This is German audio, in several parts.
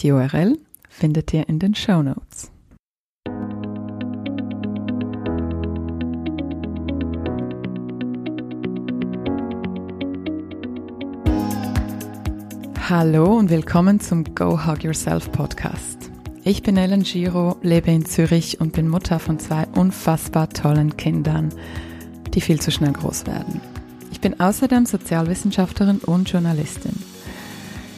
Die URL findet ihr in den Show Notes. Hallo und willkommen zum Go Hug Yourself Podcast. Ich bin Ellen Giro, lebe in Zürich und bin Mutter von zwei unfassbar tollen Kindern, die viel zu schnell groß werden. Ich bin außerdem Sozialwissenschaftlerin und Journalistin.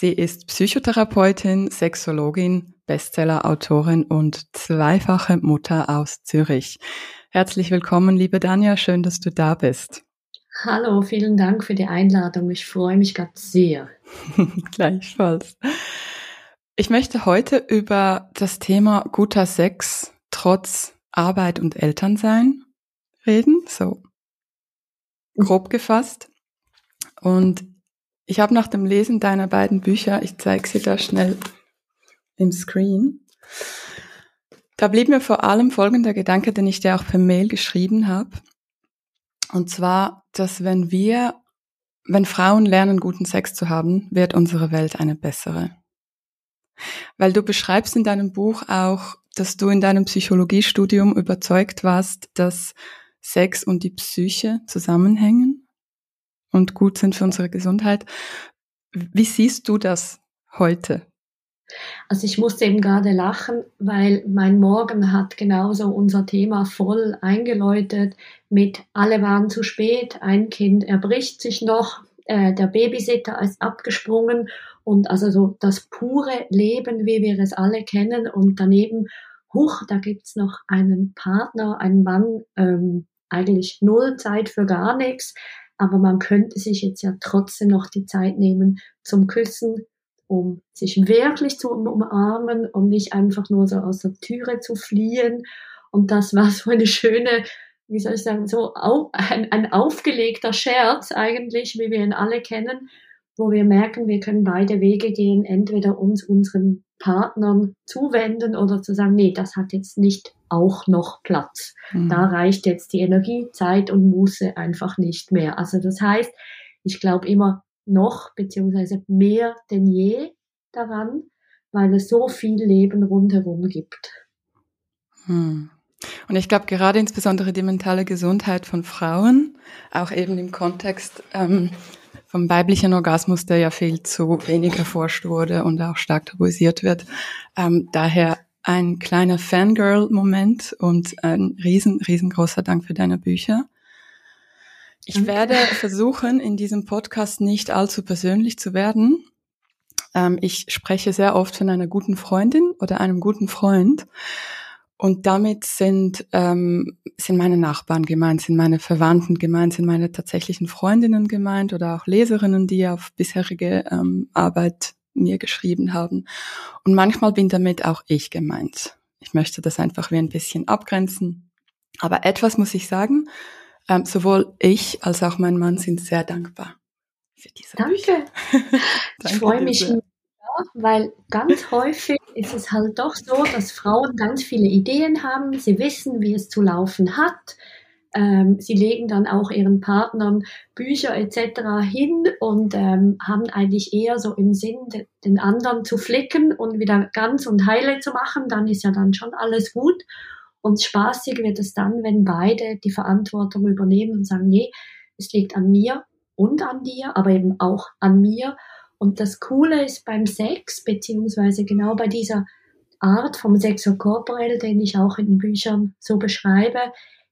Sie ist Psychotherapeutin, Sexologin, Bestseller-Autorin und zweifache Mutter aus Zürich. Herzlich willkommen, liebe Dania. Schön, dass du da bist. Hallo, vielen Dank für die Einladung. Ich freue mich ganz sehr. Gleichfalls. Ich möchte heute über das Thema guter Sex trotz Arbeit und Elternsein reden, so grob gefasst. Und ich habe nach dem Lesen deiner beiden Bücher, ich zeige sie da schnell im Screen, da blieb mir vor allem folgender Gedanke, den ich dir auch per Mail geschrieben habe. Und zwar, dass wenn wir, wenn Frauen lernen, guten Sex zu haben, wird unsere Welt eine bessere. Weil du beschreibst in deinem Buch auch, dass du in deinem Psychologiestudium überzeugt warst, dass Sex und die Psyche zusammenhängen und gut sind für unsere Gesundheit. Wie siehst du das heute? Also ich musste eben gerade lachen, weil mein Morgen hat genauso unser Thema voll eingeläutet mit alle waren zu spät, ein Kind erbricht sich noch, äh, der Babysitter ist abgesprungen und also so das pure Leben, wie wir es alle kennen und daneben, huch, da gibt's noch einen Partner, einen Mann, ähm, eigentlich null Zeit für gar nichts, aber man könnte sich jetzt ja trotzdem noch die Zeit nehmen zum Küssen, um sich wirklich zu umarmen und nicht einfach nur so aus der Türe zu fliehen. Und das war so eine schöne, wie soll ich sagen, so ein, ein aufgelegter Scherz eigentlich, wie wir ihn alle kennen, wo wir merken, wir können beide Wege gehen, entweder uns unseren Partnern zuwenden oder zu sagen, nee, das hat jetzt nicht auch noch Platz. Mhm. Da reicht jetzt die Energie, Zeit und Muße einfach nicht mehr. Also das heißt, ich glaube immer, noch beziehungsweise mehr denn je daran, weil es so viel Leben rundherum gibt. Hm. Und ich glaube gerade insbesondere die mentale Gesundheit von Frauen, auch eben im Kontext ähm, vom weiblichen Orgasmus, der ja viel zu wenig erforscht wurde und auch stark tabuisiert wird. Ähm, daher ein kleiner Fangirl-Moment und ein riesen, riesengroßer Dank für deine Bücher. Ich werde versuchen, in diesem Podcast nicht allzu persönlich zu werden. Ähm, ich spreche sehr oft von einer guten Freundin oder einem guten Freund. Und damit sind, ähm, sind meine Nachbarn gemeint, sind meine Verwandten gemeint, sind meine tatsächlichen Freundinnen gemeint oder auch Leserinnen, die auf bisherige ähm, Arbeit mir geschrieben haben. Und manchmal bin damit auch ich gemeint. Ich möchte das einfach wie ein bisschen abgrenzen. Aber etwas muss ich sagen, ähm, sowohl ich als auch mein Mann sind sehr dankbar für diese Danke. ich freue mich sehr weil ganz häufig ist es halt doch so, dass Frauen ganz viele Ideen haben, sie wissen, wie es zu laufen hat. Ähm, sie legen dann auch ihren Partnern Bücher etc. hin und ähm, haben eigentlich eher so im Sinn, den anderen zu flicken und wieder ganz und heile zu machen. Dann ist ja dann schon alles gut. Und spaßig wird es dann, wenn beide die Verantwortung übernehmen und sagen, nee, es liegt an mir und an dir, aber eben auch an mir. Und das Coole ist beim Sex, beziehungsweise genau bei dieser Art vom Sexo Corporell, den ich auch in den Büchern so beschreibe,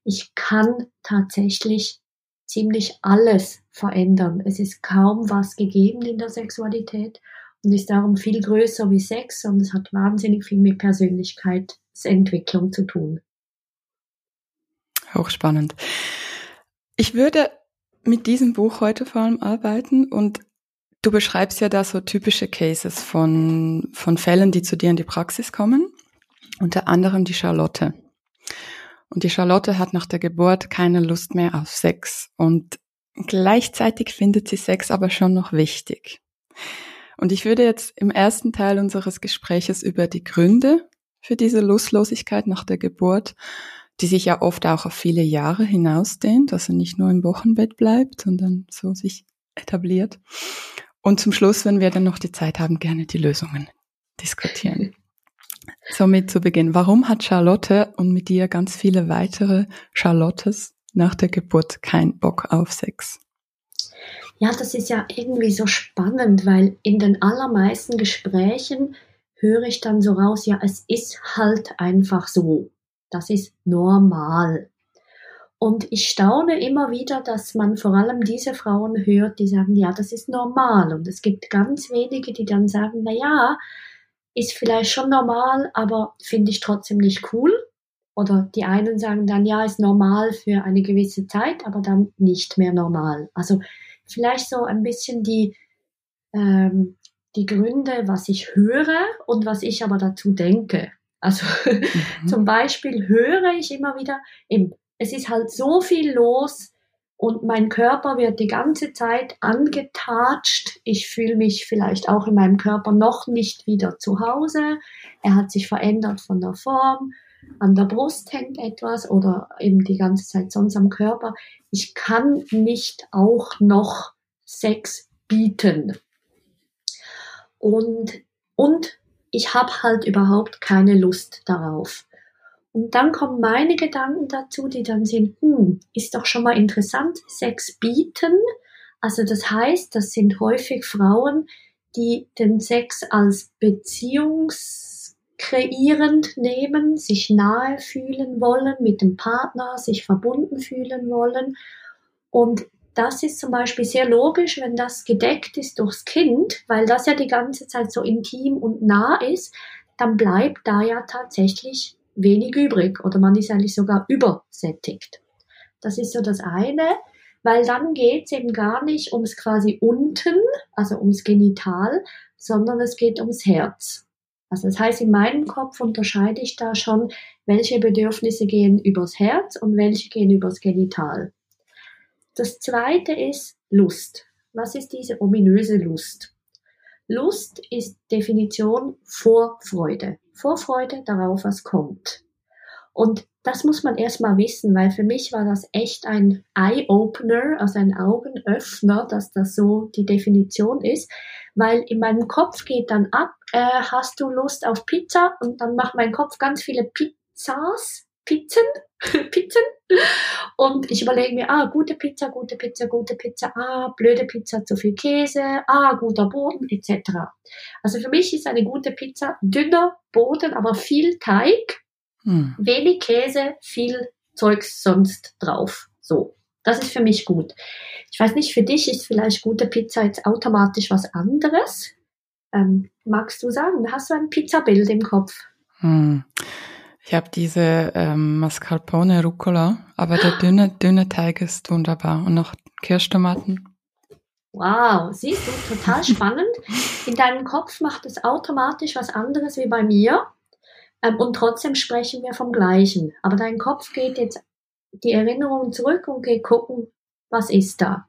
ich kann tatsächlich ziemlich alles verändern. Es ist kaum was gegeben in der Sexualität und ist darum viel größer wie Sex und es hat wahnsinnig viel mit Persönlichkeitsentwicklung zu tun. Hochspannend. Ich würde mit diesem Buch heute vor allem arbeiten und Du beschreibst ja da so typische Cases von, von Fällen, die zu dir in die Praxis kommen. Unter anderem die Charlotte. Und die Charlotte hat nach der Geburt keine Lust mehr auf Sex. Und gleichzeitig findet sie Sex aber schon noch wichtig. Und ich würde jetzt im ersten Teil unseres Gespräches über die Gründe für diese Lustlosigkeit nach der Geburt, die sich ja oft auch auf viele Jahre hinausdehnt, also nicht nur im Wochenbett bleibt, sondern so sich etabliert. Und zum Schluss, wenn wir dann noch die Zeit haben, gerne die Lösungen diskutieren. Somit zu Beginn. Warum hat Charlotte und mit dir ganz viele weitere Charlottes nach der Geburt keinen Bock auf Sex? Ja, das ist ja irgendwie so spannend, weil in den allermeisten Gesprächen höre ich dann so raus, ja, es ist halt einfach so. Das ist normal. Und ich staune immer wieder, dass man vor allem diese Frauen hört, die sagen, ja, das ist normal. Und es gibt ganz wenige, die dann sagen, na ja, ist vielleicht schon normal, aber finde ich trotzdem nicht cool. Oder die einen sagen dann, ja, ist normal für eine gewisse Zeit, aber dann nicht mehr normal. Also vielleicht so ein bisschen die, ähm, die Gründe, was ich höre und was ich aber dazu denke. Also mhm. zum Beispiel höre ich immer wieder, es ist halt so viel los und mein Körper wird die ganze Zeit angetatscht. Ich fühle mich vielleicht auch in meinem Körper noch nicht wieder zu Hause. Er hat sich verändert von der Form. An der Brust hängt etwas oder eben die ganze Zeit sonst am Körper. Ich kann nicht auch noch Sex bieten. Und, und ich habe halt überhaupt keine Lust darauf. Und dann kommen meine Gedanken dazu, die dann sind, hm, ist doch schon mal interessant, Sex bieten. Also das heißt, das sind häufig Frauen, die den Sex als beziehungskreierend nehmen, sich nahe fühlen wollen mit dem Partner, sich verbunden fühlen wollen. Und das ist zum Beispiel sehr logisch, wenn das gedeckt ist durchs Kind, weil das ja die ganze Zeit so intim und nah ist, dann bleibt da ja tatsächlich wenig übrig oder man ist eigentlich sogar übersättigt. Das ist so das eine, weil dann geht es eben gar nicht ums quasi unten, also ums Genital, sondern es geht ums Herz. Also das heißt, in meinem Kopf unterscheide ich da schon, welche Bedürfnisse gehen übers Herz und welche gehen übers Genital. Das zweite ist Lust. Was ist diese ominöse Lust? Lust ist Definition Vorfreude. Vorfreude darauf, was kommt. Und das muss man erstmal wissen, weil für mich war das echt ein Eye-Opener, also ein Augenöffner, dass das so die Definition ist, weil in meinem Kopf geht dann ab, äh, hast du Lust auf Pizza? Und dann macht mein Kopf ganz viele Pizzas, Pizzen, Pizzen. Und ich überlege mir, ah, gute Pizza, gute Pizza, gute Pizza, ah, blöde Pizza, zu viel Käse, ah, guter Boden, etc. Also für mich ist eine gute Pizza dünner Boden, aber viel Teig, hm. wenig Käse, viel Zeugs sonst drauf. So. Das ist für mich gut. Ich weiß nicht, für dich ist vielleicht gute Pizza jetzt automatisch was anderes. Ähm, magst du sagen, hast du ein Pizzabild im Kopf? Hm. Ich habe diese ähm, Mascarpone Rucola, aber der dünne, dünne Teig ist wunderbar. Und noch Kirschtomaten. Wow, siehst du, total spannend. In deinem Kopf macht es automatisch was anderes wie bei mir. Ähm, und trotzdem sprechen wir vom Gleichen. Aber dein Kopf geht jetzt die Erinnerung zurück und geht gucken, was ist da.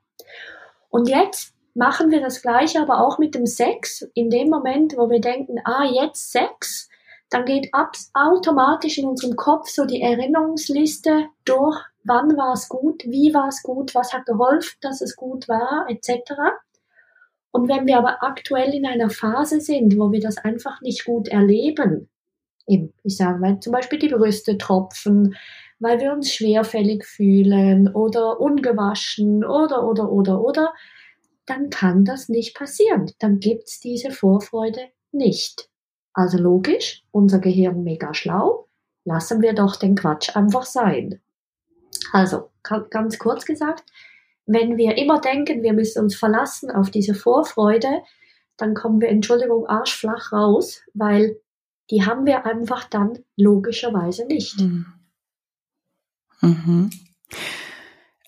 Und jetzt machen wir das Gleiche aber auch mit dem Sex. In dem Moment, wo wir denken, ah, jetzt Sex, dann geht ab, automatisch in unserem Kopf so die Erinnerungsliste durch, wann war es gut, wie war es gut, was hat geholfen, dass es gut war, etc. Und wenn wir aber aktuell in einer Phase sind, wo wir das einfach nicht gut erleben, eben, ich sage mal, zum Beispiel die Brüste tropfen, weil wir uns schwerfällig fühlen oder ungewaschen oder, oder, oder, oder, dann kann das nicht passieren. Dann gibt's diese Vorfreude nicht. Also logisch, unser Gehirn mega schlau, lassen wir doch den Quatsch einfach sein. Also, ganz kurz gesagt, wenn wir immer denken, wir müssen uns verlassen auf diese Vorfreude, dann kommen wir, Entschuldigung, arschflach raus, weil die haben wir einfach dann logischerweise nicht. Mhm. Mhm.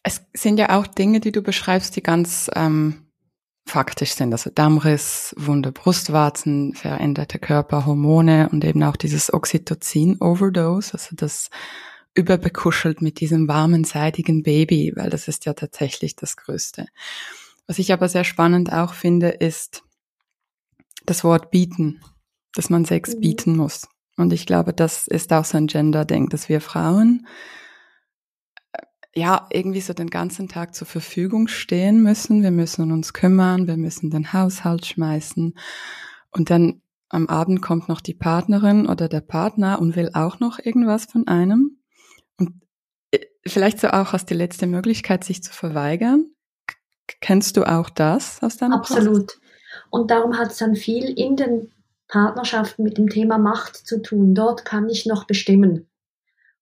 Es sind ja auch Dinge, die du beschreibst, die ganz ähm, faktisch sind. Also Dammriss, wunde Brustwarzen, veränderte Körperhormone und eben auch dieses Oxytocin-Overdose, also das überbekuschelt mit diesem warmen, seidigen Baby, weil das ist ja tatsächlich das Größte. Was ich aber sehr spannend auch finde, ist das Wort bieten, dass man Sex mhm. bieten muss. Und ich glaube, das ist auch so ein Gender-Ding, dass wir Frauen ja, irgendwie so den ganzen Tag zur Verfügung stehen müssen. Wir müssen uns kümmern, wir müssen den Haushalt schmeißen. Und dann am Abend kommt noch die Partnerin oder der Partner und will auch noch irgendwas von einem. Und äh, vielleicht so auch als die letzte Möglichkeit, sich zu verweigern. Kennst du auch das aus deiner Absolut. Praxis? Und darum hat es dann viel in den Partnerschaften mit dem Thema Macht zu tun. Dort kann ich noch bestimmen.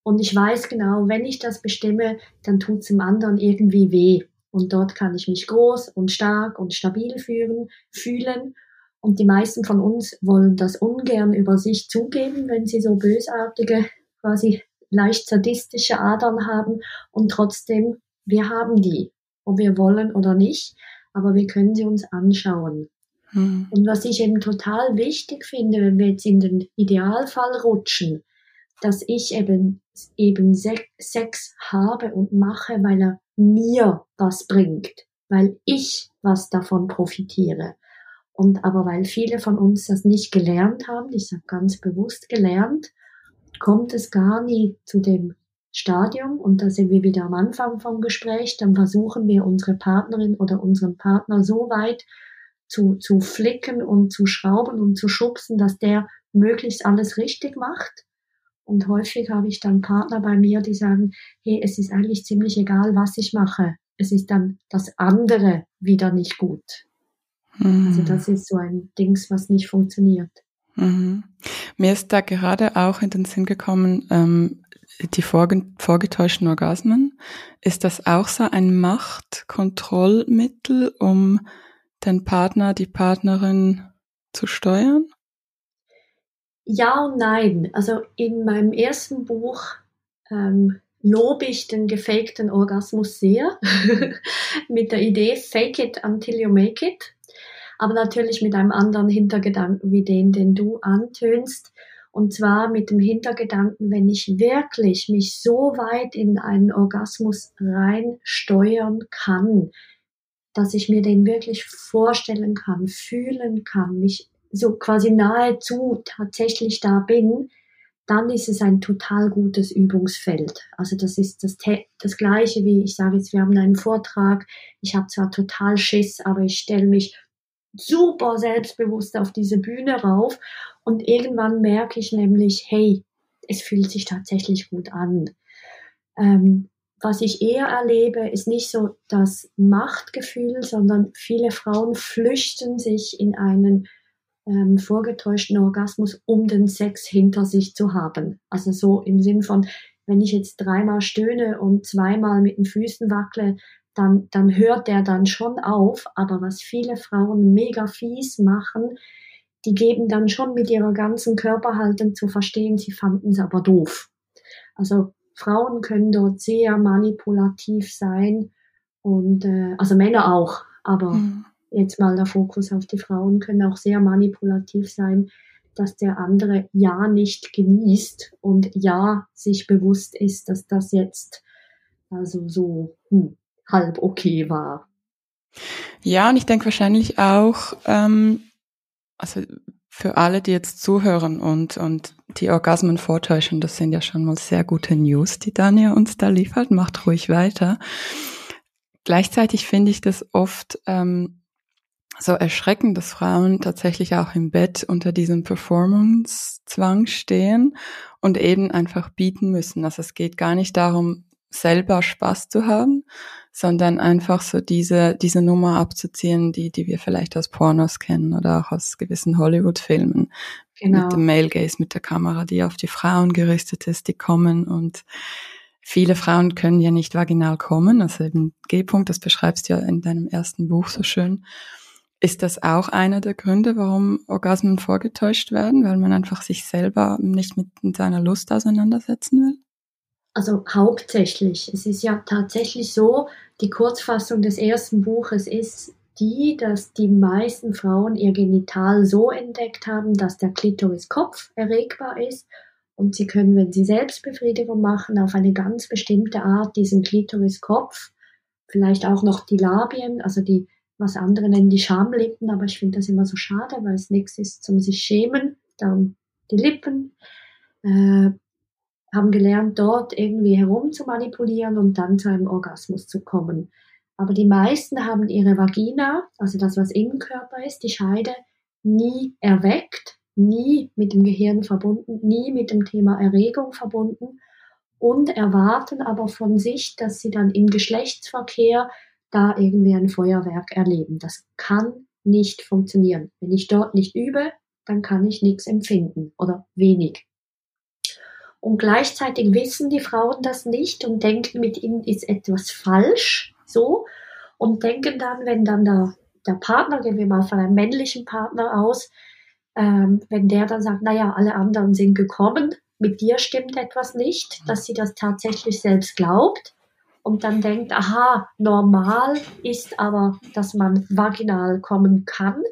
Und ich weiß genau, wenn ich das bestimme, dann tut es dem anderen irgendwie weh. Und dort kann ich mich groß und stark und stabil fühlen, fühlen. Und die meisten von uns wollen das ungern über sich zugeben, wenn sie so bösartige, quasi leicht sadistische Adern haben. Und trotzdem, wir haben die, ob wir wollen oder nicht, aber wir können sie uns anschauen. Hm. Und was ich eben total wichtig finde, wenn wir jetzt in den Idealfall rutschen, dass ich eben, eben Sex habe und mache, weil er mir was bringt, weil ich was davon profitiere. Und aber weil viele von uns das nicht gelernt haben, ich sage ganz bewusst gelernt, kommt es gar nie zu dem Stadium, und da sind wir wieder am Anfang vom Gespräch, dann versuchen wir unsere Partnerin oder unseren Partner so weit zu, zu flicken und zu schrauben und zu schubsen, dass der möglichst alles richtig macht. Und häufig habe ich dann Partner bei mir, die sagen, hey, es ist eigentlich ziemlich egal, was ich mache. Es ist dann das andere wieder nicht gut. Mhm. Also das ist so ein Dings, was nicht funktioniert. Mhm. Mir ist da gerade auch in den Sinn gekommen, ähm, die vorge vorgetäuschten Orgasmen. Ist das auch so ein Machtkontrollmittel, um den Partner, die Partnerin zu steuern? Ja und nein. Also in meinem ersten Buch ähm, lobe ich den gefakten Orgasmus sehr mit der Idee Fake it until you make it. Aber natürlich mit einem anderen Hintergedanken wie den, den du antönst. Und zwar mit dem Hintergedanken, wenn ich wirklich mich so weit in einen Orgasmus reinsteuern kann, dass ich mir den wirklich vorstellen kann, fühlen kann, mich so quasi nahezu tatsächlich da bin, dann ist es ein total gutes Übungsfeld. Also das ist das, das gleiche wie ich sage jetzt, wir haben einen Vortrag, ich habe zwar total Schiss, aber ich stelle mich super selbstbewusst auf diese Bühne rauf und irgendwann merke ich nämlich, hey, es fühlt sich tatsächlich gut an. Ähm, was ich eher erlebe, ist nicht so das Machtgefühl, sondern viele Frauen flüchten sich in einen ähm, vorgetäuschten Orgasmus, um den Sex hinter sich zu haben. Also so im Sinn von, wenn ich jetzt dreimal stöhne und zweimal mit den Füßen wackle, dann, dann hört der dann schon auf. Aber was viele Frauen mega fies machen, die geben dann schon mit ihrer ganzen Körperhaltung zu verstehen, sie fanden es aber doof. Also Frauen können dort sehr manipulativ sein und äh, also Männer auch, aber mhm. Jetzt mal der Fokus auf die Frauen können auch sehr manipulativ sein, dass der andere ja nicht genießt und ja sich bewusst ist, dass das jetzt also so hm, halb okay war. Ja, und ich denke wahrscheinlich auch, ähm, also für alle, die jetzt zuhören und, und die Orgasmen vortäuschen, das sind ja schon mal sehr gute News, die Dania uns da liefert. Macht ruhig weiter. Gleichzeitig finde ich das oft ähm, so erschreckend, dass Frauen tatsächlich auch im Bett unter diesem Performance-Zwang stehen und eben einfach bieten müssen. Also es geht gar nicht darum, selber Spaß zu haben, sondern einfach so diese, diese Nummer abzuziehen, die, die wir vielleicht aus Pornos kennen oder auch aus gewissen Hollywood-Filmen. Genau. Mit dem Male Gaze, mit der Kamera, die auf die Frauen gerichtet ist, die kommen und viele Frauen können ja nicht vaginal kommen, also eben G-Punkt, das beschreibst du ja in deinem ersten Buch so schön. Ist das auch einer der Gründe, warum Orgasmen vorgetäuscht werden, weil man einfach sich selber nicht mit seiner Lust auseinandersetzen will? Also hauptsächlich. Es ist ja tatsächlich so, die Kurzfassung des ersten Buches ist die, dass die meisten Frauen ihr Genital so entdeckt haben, dass der Klitoriskopf erregbar ist und sie können, wenn sie Selbstbefriedigung machen, auf eine ganz bestimmte Art diesen Klitoriskopf, vielleicht auch noch die Labien, also die, was andere nennen die Schamlippen, aber ich finde das immer so schade, weil es nichts ist zum sich schämen, darum die Lippen, äh, haben gelernt, dort irgendwie herum zu manipulieren und dann zu einem Orgasmus zu kommen. Aber die meisten haben ihre Vagina, also das, was im Körper ist, die Scheide, nie erweckt, nie mit dem Gehirn verbunden, nie mit dem Thema Erregung verbunden und erwarten aber von sich, dass sie dann im Geschlechtsverkehr da irgendwie ein Feuerwerk erleben. Das kann nicht funktionieren. Wenn ich dort nicht übe, dann kann ich nichts empfinden oder wenig. Und gleichzeitig wissen die Frauen das nicht und denken, mit ihnen ist etwas falsch, so. Und denken dann, wenn dann der, der Partner, gehen wir mal von einem männlichen Partner aus, ähm, wenn der dann sagt, naja, alle anderen sind gekommen, mit dir stimmt etwas nicht, dass sie das tatsächlich selbst glaubt und dann denkt, aha, normal ist aber, dass man vaginal kommen kann.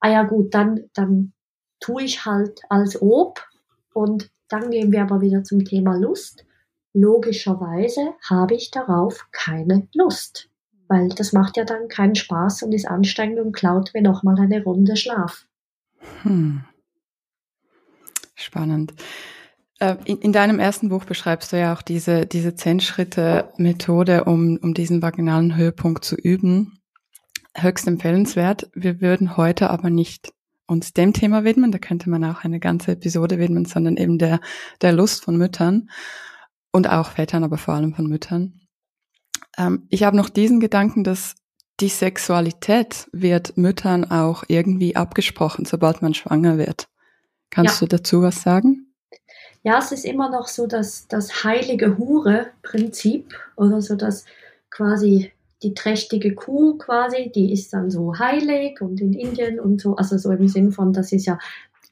Ah ja gut, dann, dann tue ich halt als ob und dann gehen wir aber wieder zum Thema Lust. Logischerweise habe ich darauf keine Lust, weil das macht ja dann keinen Spaß und ist anstrengend und klaut mir nochmal eine Runde Schlaf. Hm. Spannend. Äh, in, in, deinem ersten Buch beschreibst du ja auch diese, diese Zehn-Schritte-Methode, um, um diesen vaginalen Höhepunkt zu üben. Höchst empfehlenswert. Wir würden heute aber nicht uns dem Thema widmen. Da könnte man auch eine ganze Episode widmen, sondern eben der, der Lust von Müttern und auch Vätern, aber vor allem von Müttern. Ähm, ich habe noch diesen Gedanken, dass die Sexualität wird Müttern auch irgendwie abgesprochen, sobald man schwanger wird. Kannst ja. du dazu was sagen? Ja, es ist immer noch so, dass das heilige Hure-Prinzip oder so das quasi die trächtige Kuh quasi, die ist dann so heilig und in Indien und so, also so im Sinn von, das ist ja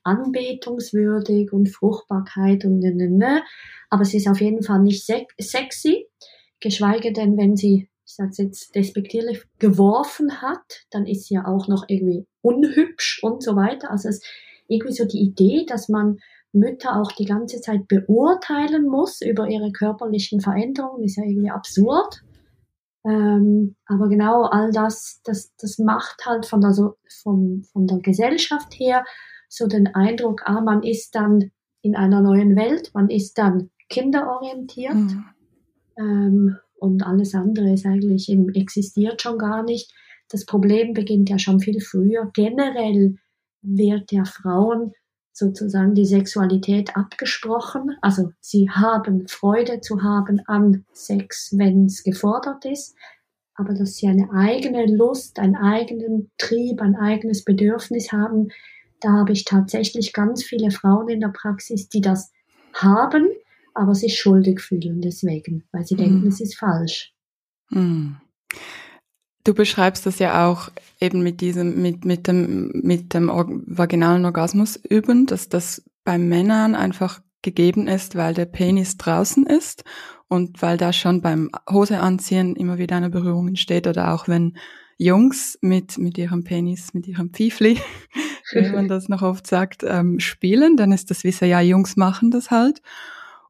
anbetungswürdig und Fruchtbarkeit und ne, ne, ne. Aber es ist auf jeden Fall nicht sexy, geschweige denn, wenn sie, ich sag's jetzt despektierlich, geworfen hat, dann ist sie ja auch noch irgendwie unhübsch und so weiter. Also es ist irgendwie so die Idee, dass man Mütter auch die ganze Zeit beurteilen muss über ihre körperlichen Veränderungen, ist ja irgendwie absurd. Ähm, aber genau all das, das, das macht halt von der, so, von, von der Gesellschaft her so den Eindruck, ah, man ist dann in einer neuen Welt, man ist dann kinderorientiert mhm. ähm, und alles andere ist eigentlich im, existiert schon gar nicht. Das Problem beginnt ja schon viel früher. Generell wird ja Frauen sozusagen die Sexualität abgesprochen. Also sie haben Freude zu haben an Sex, wenn es gefordert ist, aber dass sie eine eigene Lust, einen eigenen Trieb, ein eigenes Bedürfnis haben, da habe ich tatsächlich ganz viele Frauen in der Praxis, die das haben, aber sich schuldig fühlen deswegen, weil sie denken, mhm. es ist falsch. Mhm. Du beschreibst das ja auch eben mit diesem, mit, mit dem, mit dem vaginalen Orgasmus üben, dass das bei Männern einfach gegeben ist, weil der Penis draußen ist und weil da schon beim Hose anziehen immer wieder eine Berührung entsteht oder auch wenn Jungs mit, mit ihrem Penis, mit ihrem Pfifli, wie man das noch oft sagt, ähm, spielen, dann ist das wie ja, Jungs machen das halt.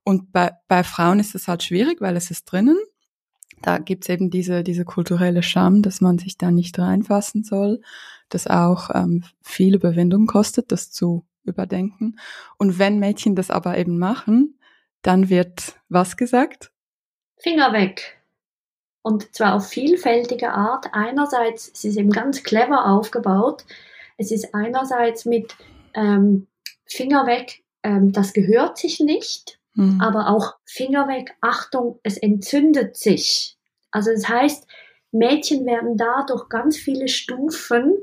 Und bei, bei Frauen ist das halt schwierig, weil es ist drinnen da gibt's eben diese, diese kulturelle Scham, dass man sich da nicht reinfassen soll, das auch ähm, viel Überwindung kostet, das zu überdenken. Und wenn Mädchen das aber eben machen, dann wird was gesagt? Finger weg. Und zwar auf vielfältige Art. Einerseits, es ist eben ganz clever aufgebaut. Es ist einerseits mit ähm, Finger weg, ähm, das gehört sich nicht. Mhm. Aber auch Finger weg, Achtung, es entzündet sich. Also das heißt, Mädchen werden da durch ganz viele Stufen,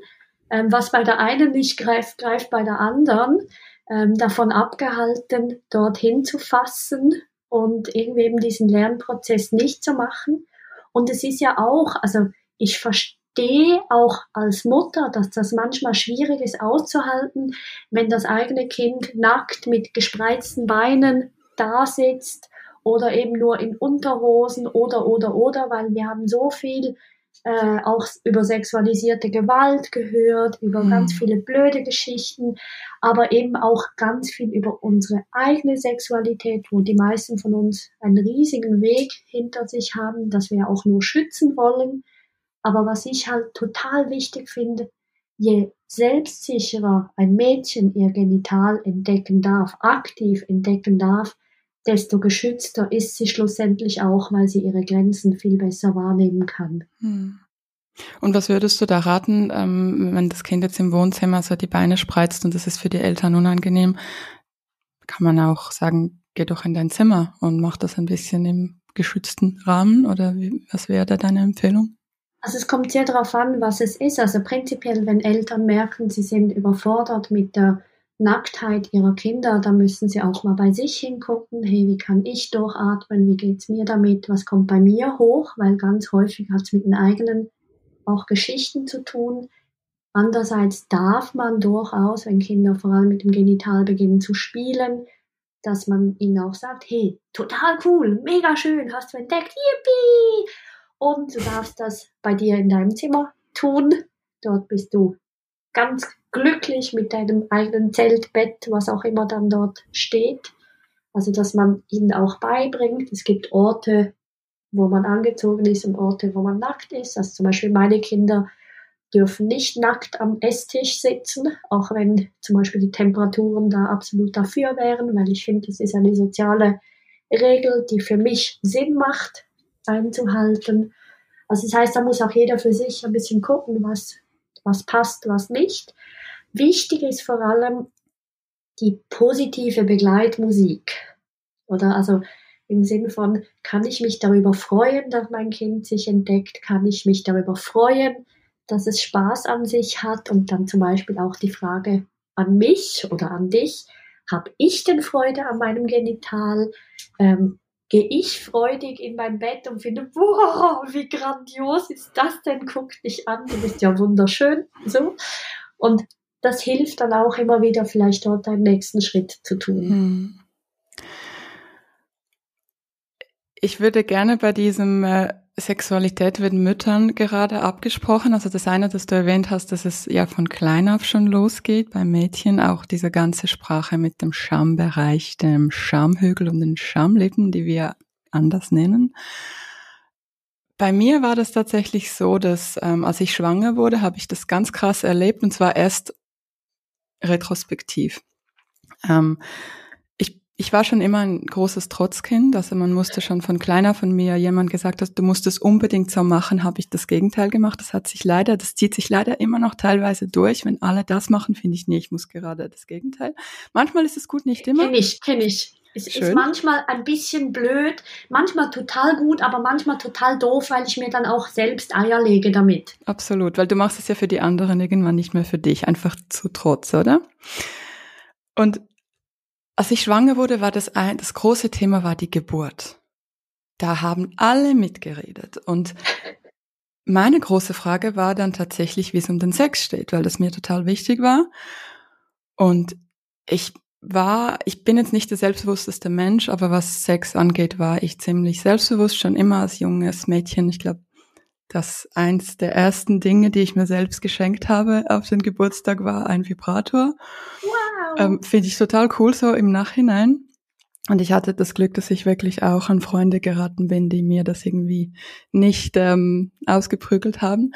ähm, was bei der einen nicht greift, greift bei der anderen, ähm, davon abgehalten, dorthin zu fassen und irgendwie eben diesen Lernprozess nicht zu machen. Und es ist ja auch, also ich verstehe auch als Mutter, dass das manchmal schwierig ist auszuhalten, wenn das eigene Kind nackt mit gespreizten Beinen da sitzt oder eben nur in Unterhosen oder, oder, oder, weil wir haben so viel äh, auch über sexualisierte Gewalt gehört, über mhm. ganz viele blöde Geschichten, aber eben auch ganz viel über unsere eigene Sexualität, wo die meisten von uns einen riesigen Weg hinter sich haben, dass wir auch nur schützen wollen. Aber was ich halt total wichtig finde, je selbstsicherer ein Mädchen ihr Genital entdecken darf, aktiv entdecken darf, desto geschützter ist sie schlussendlich auch, weil sie ihre Grenzen viel besser wahrnehmen kann. Hm. Und was würdest du da raten, ähm, wenn das Kind jetzt im Wohnzimmer so die Beine spreizt und das ist für die Eltern unangenehm? Kann man auch sagen, geh doch in dein Zimmer und mach das ein bisschen im geschützten Rahmen oder wie, was wäre da deine Empfehlung? Also es kommt sehr darauf an, was es ist. Also prinzipiell, wenn Eltern merken, sie sind überfordert mit der Nacktheit ihrer Kinder, da müssen sie auch mal bei sich hingucken, hey, wie kann ich durchatmen, wie geht's mir damit, was kommt bei mir hoch, weil ganz häufig hat es mit den eigenen auch Geschichten zu tun. Andererseits darf man durchaus, wenn Kinder vor allem mit dem Genital beginnen zu spielen, dass man ihnen auch sagt, hey, total cool, mega schön, hast du entdeckt, yippie! Und du darfst das bei dir in deinem Zimmer tun. Dort bist du ganz glücklich mit deinem eigenen Zeltbett, was auch immer dann dort steht. Also, dass man ihnen auch beibringt, es gibt Orte, wo man angezogen ist und Orte, wo man nackt ist. Also zum Beispiel meine Kinder dürfen nicht nackt am Esstisch sitzen, auch wenn zum Beispiel die Temperaturen da absolut dafür wären, weil ich finde, das ist eine soziale Regel, die für mich Sinn macht, einzuhalten. Also das heißt, da muss auch jeder für sich ein bisschen gucken, was, was passt, was nicht. Wichtig ist vor allem die positive Begleitmusik. Oder also im Sinn von, kann ich mich darüber freuen, dass mein Kind sich entdeckt? Kann ich mich darüber freuen, dass es Spaß an sich hat? Und dann zum Beispiel auch die Frage an mich oder an dich, habe ich denn Freude an meinem Genital? Ähm, Gehe ich freudig in mein Bett und finde, wow, wie grandios ist das denn? Guck dich an, du bist ja wunderschön. So. Und das hilft dann auch immer wieder, vielleicht dort einen nächsten Schritt zu tun. Hm. Ich würde gerne bei diesem äh, Sexualität wird Müttern gerade abgesprochen. Also das eine, das du erwähnt hast, dass es ja von klein auf schon losgeht, bei Mädchen auch diese ganze Sprache mit dem Schambereich, dem Schamhügel und den Schamlippen, die wir anders nennen. Bei mir war das tatsächlich so, dass ähm, als ich schwanger wurde, habe ich das ganz krass erlebt und zwar erst retrospektiv. Ähm, ich, war schon immer ein großes Trotzkind, also man musste schon von kleiner von mir jemand gesagt hat, du musst es unbedingt so machen, habe ich das Gegenteil gemacht. Das hat sich leider, das zieht sich leider immer noch teilweise durch. Wenn alle das machen, finde ich, nee, ich muss gerade das Gegenteil. Manchmal ist es gut, nicht immer. Kenn ich, kenn ich. Es Schön. ist manchmal ein bisschen blöd, manchmal total gut, aber manchmal total doof, weil ich mir dann auch selbst Eier lege damit. Absolut, weil du machst es ja für die anderen irgendwann nicht mehr für dich, einfach zu Trotz, oder? Und als ich schwanger wurde, war das ein, das große Thema war die Geburt. Da haben alle mitgeredet und meine große Frage war dann tatsächlich, wie es um den Sex steht, weil das mir total wichtig war. Und ich war, ich bin jetzt nicht der selbstbewussteste Mensch, aber was Sex angeht, war ich ziemlich selbstbewusst, schon immer als junges Mädchen. Ich glaube, dass eins der ersten Dinge, die ich mir selbst geschenkt habe auf den Geburtstag, war ein Vibrator. Wow. Ähm, Finde ich total cool so im Nachhinein. Und ich hatte das Glück, dass ich wirklich auch an Freunde geraten bin, die mir das irgendwie nicht ähm, ausgeprügelt haben.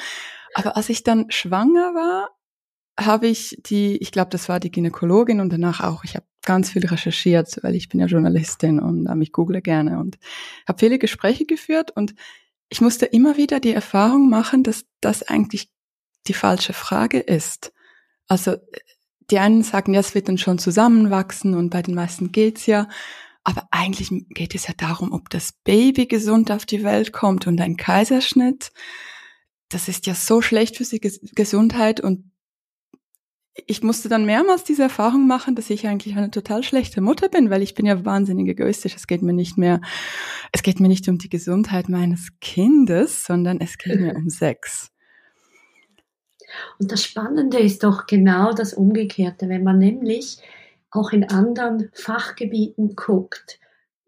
Aber als ich dann schwanger war, habe ich die, ich glaube, das war die Gynäkologin und danach auch, ich habe ganz viel recherchiert, weil ich bin ja Journalistin und ähm, ich google gerne und habe viele Gespräche geführt und ich musste immer wieder die Erfahrung machen, dass das eigentlich die falsche Frage ist. Also die einen sagen, ja, es wird dann schon zusammenwachsen und bei den meisten geht's ja. Aber eigentlich geht es ja darum, ob das Baby gesund auf die Welt kommt und ein Kaiserschnitt. Das ist ja so schlecht für die Gesundheit und ich musste dann mehrmals diese Erfahrung machen, dass ich eigentlich eine total schlechte Mutter bin, weil ich bin ja wahnsinnig egoistisch. Es geht mir nicht mehr, es geht mir nicht um die Gesundheit meines Kindes, sondern es geht mir um Sex. Und das Spannende ist doch genau das Umgekehrte, wenn man nämlich auch in anderen Fachgebieten guckt,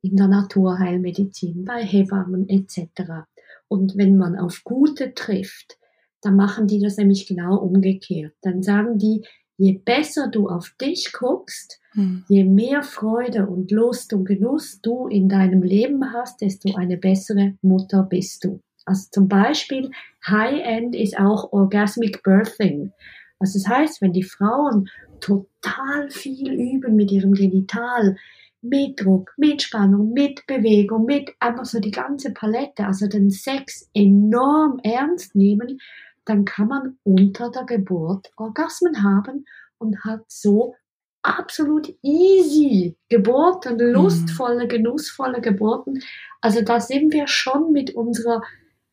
in der Naturheilmedizin, bei Hebammen etc. Und wenn man auf gute trifft, dann machen die das nämlich genau umgekehrt. Dann sagen die, je besser du auf dich guckst, hm. je mehr Freude und Lust und Genuss du in deinem Leben hast, desto eine bessere Mutter bist du. Also zum Beispiel High-End ist auch Orgasmic Birthing. Also das heißt, wenn die Frauen total viel üben mit ihrem Genital, mit Druck, mit Spannung, mit Bewegung, mit einfach so die ganze Palette, also den Sex enorm ernst nehmen, dann kann man unter der Geburt Orgasmen haben und hat so absolut easy Geburten, mhm. lustvolle, genussvolle Geburten. Also da sind wir schon mit unserer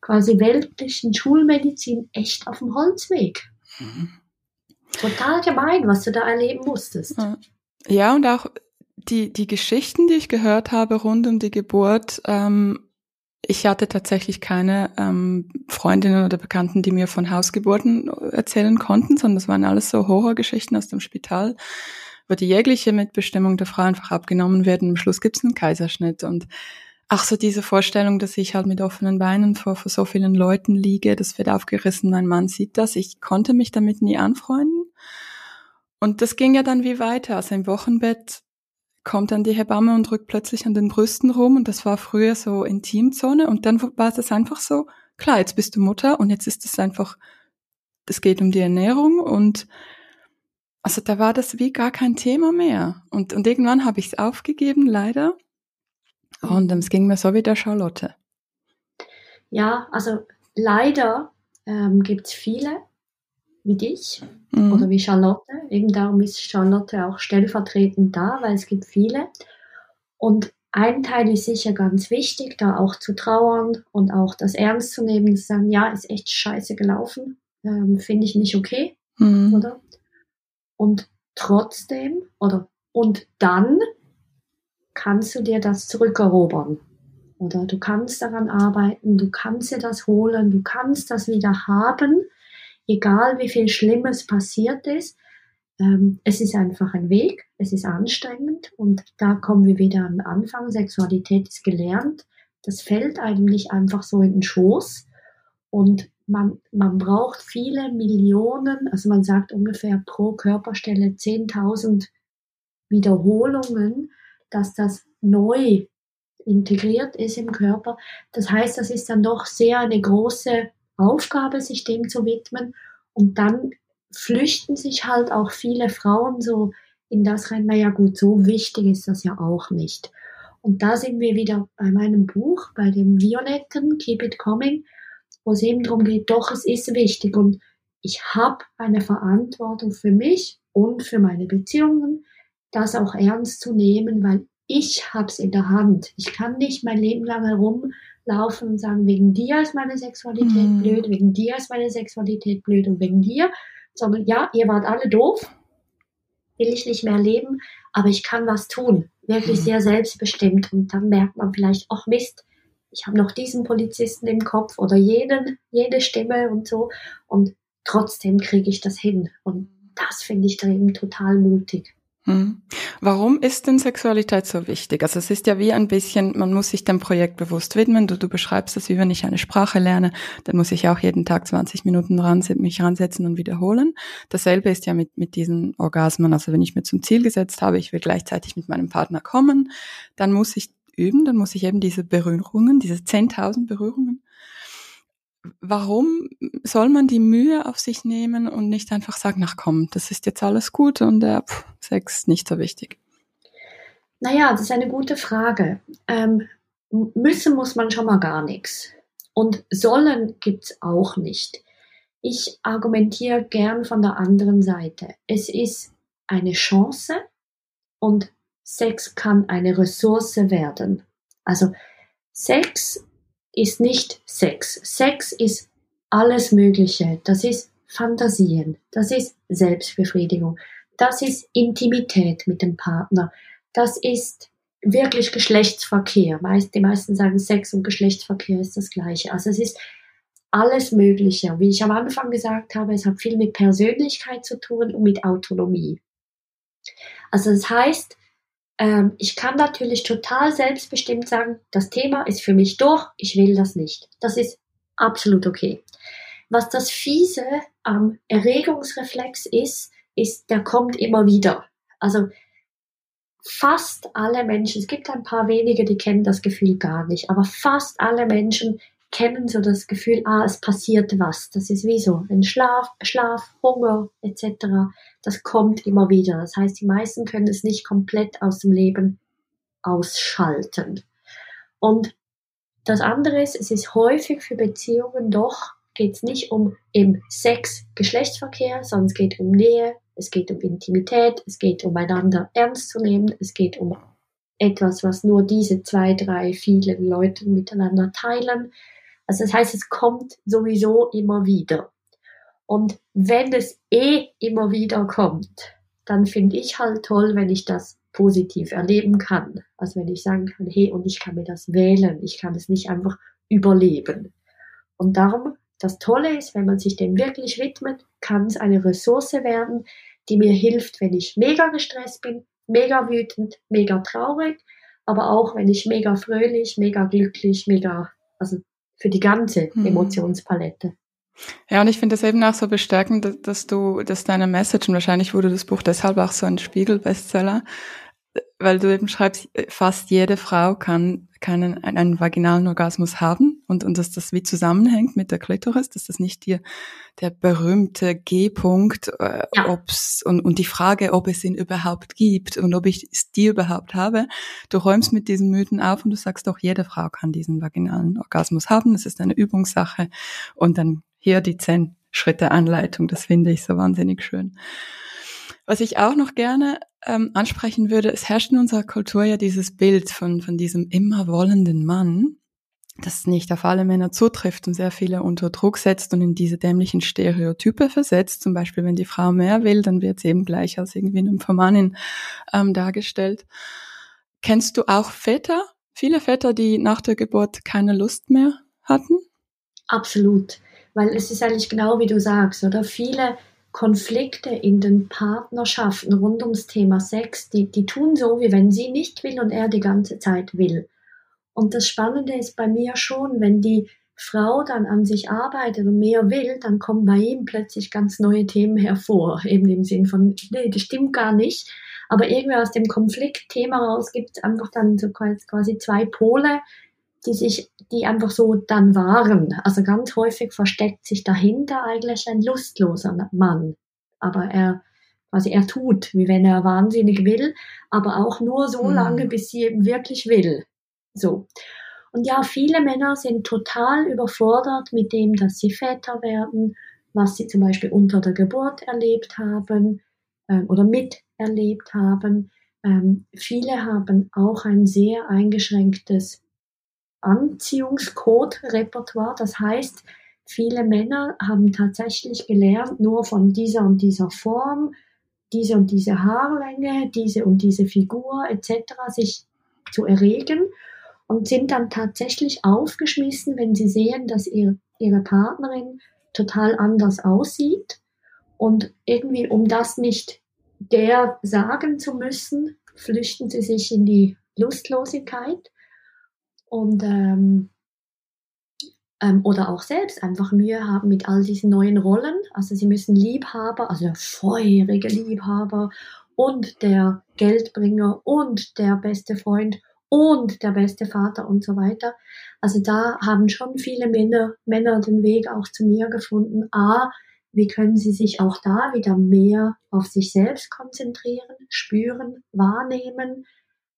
quasi weltlichen Schulmedizin echt auf dem Holzweg. Mhm. Total gemein, was du da erleben musstest. Ja, und auch die, die Geschichten, die ich gehört habe rund um die Geburt, ähm, ich hatte tatsächlich keine ähm, Freundinnen oder Bekannten, die mir von Hausgeburten erzählen konnten, sondern das waren alles so Horrorgeschichten aus dem Spital, wo die jegliche Mitbestimmung der Frau einfach abgenommen wird und am Schluss gibt's einen Kaiserschnitt. Und ach so diese Vorstellung, dass ich halt mit offenen Beinen vor, vor so vielen Leuten liege, das wird aufgerissen, mein Mann sieht das. Ich konnte mich damit nie anfreunden. Und das ging ja dann wie weiter. Also im Wochenbett kommt dann die Hebamme und drückt plötzlich an den Brüsten rum und das war früher so Intimzone und dann war es einfach so, klar, jetzt bist du Mutter und jetzt ist es einfach, es geht um die Ernährung und also da war das wie gar kein Thema mehr. Und, und irgendwann habe ich es aufgegeben, leider. Und es ging mir so wie der Charlotte. Ja, also leider ähm, gibt es viele, wie dich mhm. oder wie Charlotte. Eben darum ist Charlotte auch stellvertretend da, weil es gibt viele. Und ein Teil ist sicher ganz wichtig, da auch zu trauern und auch das ernst zu nehmen, zu sagen, ja, ist echt scheiße gelaufen, ähm, finde ich nicht okay, mhm. oder? Und trotzdem, oder, und dann kannst du dir das zurückerobern. Oder du kannst daran arbeiten, du kannst dir das holen, du kannst das wieder haben egal wie viel Schlimmes passiert ist, ähm, es ist einfach ein Weg, es ist anstrengend und da kommen wir wieder am Anfang. Sexualität ist gelernt. Das fällt eigentlich einfach so in den Schoß und man, man braucht viele Millionen, also man sagt ungefähr pro Körperstelle 10.000 Wiederholungen, dass das neu integriert ist im Körper. Das heißt, das ist dann doch sehr eine große Aufgabe, sich dem zu widmen. Und dann flüchten sich halt auch viele Frauen so in das rein, naja gut, so wichtig ist das ja auch nicht. Und da sind wir wieder bei meinem Buch, bei dem Violetten, Keep It Coming, wo es eben darum geht, doch, es ist wichtig und ich habe eine Verantwortung für mich und für meine Beziehungen, das auch ernst zu nehmen, weil ich habe es in der Hand. Ich kann nicht mein Leben lang herum laufen und sagen, wegen dir ist meine Sexualität mhm. blöd, wegen dir ist meine Sexualität blöd und wegen dir, sondern ja, ihr wart alle doof, will ich nicht mehr leben, aber ich kann was tun, wirklich mhm. sehr selbstbestimmt und dann merkt man vielleicht, ach Mist, ich habe noch diesen Polizisten im Kopf oder jeden, jede Stimme und so. Und trotzdem kriege ich das hin. Und das finde ich dann eben total mutig. Hm. Warum ist denn Sexualität so wichtig? Also es ist ja wie ein bisschen, man muss sich dem Projekt bewusst widmen. Du, du beschreibst es, wie wenn ich eine Sprache lerne, dann muss ich auch jeden Tag 20 Minuten ran, mich ransetzen und wiederholen. Dasselbe ist ja mit, mit diesen Orgasmen. Also wenn ich mir zum Ziel gesetzt habe, ich will gleichzeitig mit meinem Partner kommen, dann muss ich üben, dann muss ich eben diese Berührungen, diese 10.000 Berührungen warum soll man die Mühe auf sich nehmen und nicht einfach sagen, ach komm, das ist jetzt alles gut und äh, Sex nicht so wichtig? Naja, das ist eine gute Frage. Ähm, müssen muss man schon mal gar nichts. Und sollen gibt's auch nicht. Ich argumentiere gern von der anderen Seite. Es ist eine Chance und Sex kann eine Ressource werden. Also Sex ist nicht Sex. Sex ist alles Mögliche. Das ist Fantasien. Das ist Selbstbefriedigung. Das ist Intimität mit dem Partner. Das ist wirklich Geschlechtsverkehr. die meisten sagen, Sex und Geschlechtsverkehr ist das gleiche. Also es ist alles Mögliche. Wie ich am Anfang gesagt habe, es hat viel mit Persönlichkeit zu tun und mit Autonomie. Also das heißt, ähm, ich kann natürlich total selbstbestimmt sagen, das Thema ist für mich durch, ich will das nicht. Das ist absolut okay. Was das Fiese am Erregungsreflex ist, ist, der kommt immer wieder. Also fast alle Menschen, es gibt ein paar wenige, die kennen das Gefühl gar nicht, aber fast alle Menschen kennen so das Gefühl, ah, es passiert was. Das ist wie so ein Schlaf, Schlaf, Hunger etc. Das kommt immer wieder. Das heißt, die meisten können es nicht komplett aus dem Leben ausschalten. Und das andere ist, es ist häufig für Beziehungen doch, geht es nicht um im Sex, Geschlechtsverkehr, sondern es geht um Nähe, es geht um Intimität, es geht um einander ernst zu nehmen, es geht um etwas, was nur diese zwei, drei, vielen Leute miteinander teilen. Also das heißt, es kommt sowieso immer wieder. Und wenn es eh immer wieder kommt, dann finde ich halt toll, wenn ich das positiv erleben kann. Also wenn ich sagen kann, hey, und ich kann mir das wählen, ich kann es nicht einfach überleben. Und darum, das Tolle ist, wenn man sich dem wirklich widmet, kann es eine Ressource werden, die mir hilft, wenn ich mega gestresst bin, mega wütend, mega traurig, aber auch wenn ich mega fröhlich, mega glücklich, mega, also für die ganze mhm. Emotionspalette. Ja, und ich finde es eben auch so bestärkend, dass du, dass deine Message, und wahrscheinlich wurde das Buch deshalb auch so ein Spiegel-Bestseller, weil du eben schreibst, fast jede Frau kann keinen einen vaginalen Orgasmus haben und und dass das wie zusammenhängt mit der Klitoris, dass das nicht dir der berühmte G-Punkt, äh, ja. ob's und und die Frage, ob es ihn überhaupt gibt und ob ich es dir überhaupt habe, du räumst mit diesen Mythen auf und du sagst doch, jede Frau kann diesen vaginalen Orgasmus haben. Es ist eine Übungssache und dann hier die zehn Schritte Anleitung. Das finde ich so wahnsinnig schön. Was ich auch noch gerne ähm, ansprechen würde, es herrscht in unserer Kultur ja dieses Bild von, von diesem immer wollenden Mann, das nicht auf alle Männer zutrifft und sehr viele unter Druck setzt und in diese dämlichen Stereotype versetzt. Zum Beispiel, wenn die Frau mehr will, dann wird sie eben gleich als irgendwie eine Vermannin ähm, dargestellt. Kennst du auch Väter? Viele Väter, die nach der Geburt keine Lust mehr hatten? Absolut. Weil es ist eigentlich genau wie du sagst, oder? Viele Konflikte in den Partnerschaften rund ums Thema Sex, die, die tun so, wie wenn sie nicht will und er die ganze Zeit will. Und das Spannende ist bei mir schon, wenn die Frau dann an sich arbeitet und mehr will, dann kommen bei ihm plötzlich ganz neue Themen hervor. Eben im Sinn von, nee, das stimmt gar nicht. Aber irgendwie aus dem Konfliktthema raus gibt es einfach dann so quasi zwei Pole, die sich, die einfach so dann waren. Also ganz häufig versteckt sich dahinter eigentlich ein lustloser Mann. Aber er, quasi er tut, wie wenn er wahnsinnig will, aber auch nur so mhm. lange, bis sie eben wirklich will. So. Und ja, viele Männer sind total überfordert mit dem, dass sie Väter werden, was sie zum Beispiel unter der Geburt erlebt haben äh, oder miterlebt haben. Ähm, viele haben auch ein sehr eingeschränktes Anziehungscode-Repertoire. Das heißt, viele Männer haben tatsächlich gelernt, nur von dieser und dieser Form, diese und diese Haarlänge, diese und diese Figur etc. sich zu erregen. und sind dann tatsächlich aufgeschmissen, wenn sie sehen, dass ihr, ihre Partnerin total anders aussieht. Und irgendwie, um das nicht der sagen zu müssen, flüchten sie sich in die Lustlosigkeit und ähm, ähm, oder auch selbst einfach Mühe haben mit all diesen neuen Rollen. Also sie müssen Liebhaber, also der feurige Liebhaber und der Geldbringer und der beste Freund und der beste Vater und so weiter. Also da haben schon viele Männer, Männer den Weg auch zu mir gefunden. A, wie können sie sich auch da wieder mehr auf sich selbst konzentrieren, spüren, wahrnehmen,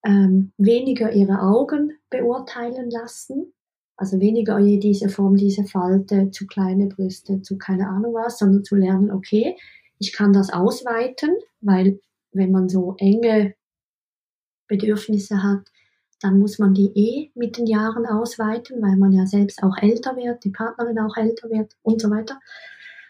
ähm, weniger ihre Augen beurteilen lassen, also weniger diese Form, diese Falte, zu kleine Brüste, zu keine Ahnung was, sondern zu lernen, okay, ich kann das ausweiten, weil wenn man so enge Bedürfnisse hat, dann muss man die eh mit den Jahren ausweiten, weil man ja selbst auch älter wird, die Partnerin auch älter wird und so weiter.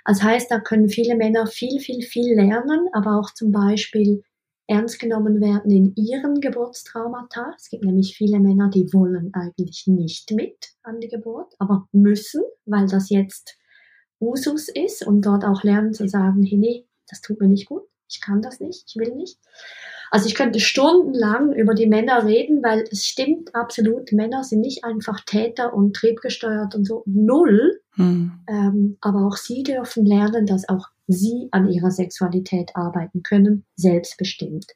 Das heißt, da können viele Männer viel, viel, viel lernen, aber auch zum Beispiel ernst genommen werden in ihren Geburtstraumata. Es gibt nämlich viele Männer, die wollen eigentlich nicht mit an die Geburt, aber müssen, weil das jetzt Usus ist und dort auch lernen zu sagen, hey, nee, das tut mir nicht gut, ich kann das nicht, ich will nicht. Also ich könnte stundenlang über die Männer reden, weil es stimmt absolut, Männer sind nicht einfach Täter und triebgesteuert und so, null. Hm. Ähm, aber auch sie dürfen lernen, dass auch sie an ihrer Sexualität arbeiten können, selbstbestimmt.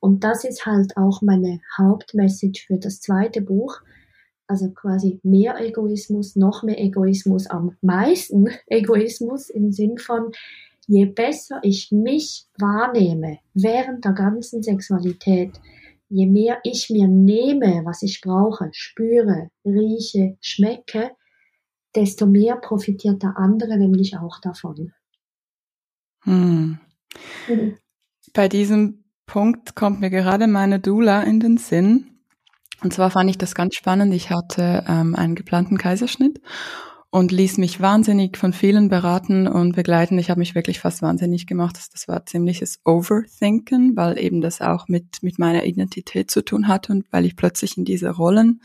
Und das ist halt auch meine Hauptmessage für das zweite Buch. Also quasi mehr Egoismus, noch mehr Egoismus, am meisten Egoismus im Sinn von, je besser ich mich wahrnehme während der ganzen Sexualität, je mehr ich mir nehme, was ich brauche, spüre, rieche, schmecke, desto mehr profitiert der andere nämlich auch davon. Hm. Mhm. Bei diesem Punkt kommt mir gerade meine Dula in den Sinn. Und zwar fand ich das ganz spannend. Ich hatte ähm, einen geplanten Kaiserschnitt und ließ mich wahnsinnig von vielen beraten und begleiten. Ich habe mich wirklich fast wahnsinnig gemacht. Das war ziemliches Overthinken, weil eben das auch mit, mit meiner Identität zu tun hatte und weil ich plötzlich in diese Rollen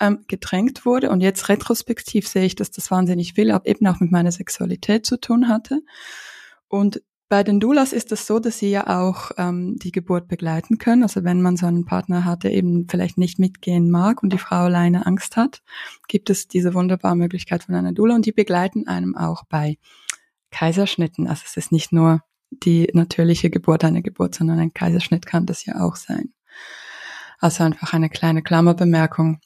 ähm, gedrängt wurde. Und jetzt retrospektiv sehe ich, dass das wahnsinnig viel eben auch mit meiner Sexualität zu tun hatte. Und bei den Doulas ist es so, dass sie ja auch ähm, die Geburt begleiten können. Also wenn man so einen Partner hat, der eben vielleicht nicht mitgehen mag und die Frau alleine Angst hat, gibt es diese wunderbare Möglichkeit von einer Doula und die begleiten einem auch bei Kaiserschnitten. Also es ist nicht nur die natürliche Geburt eine Geburt, sondern ein Kaiserschnitt kann das ja auch sein. Also einfach eine kleine Klammerbemerkung.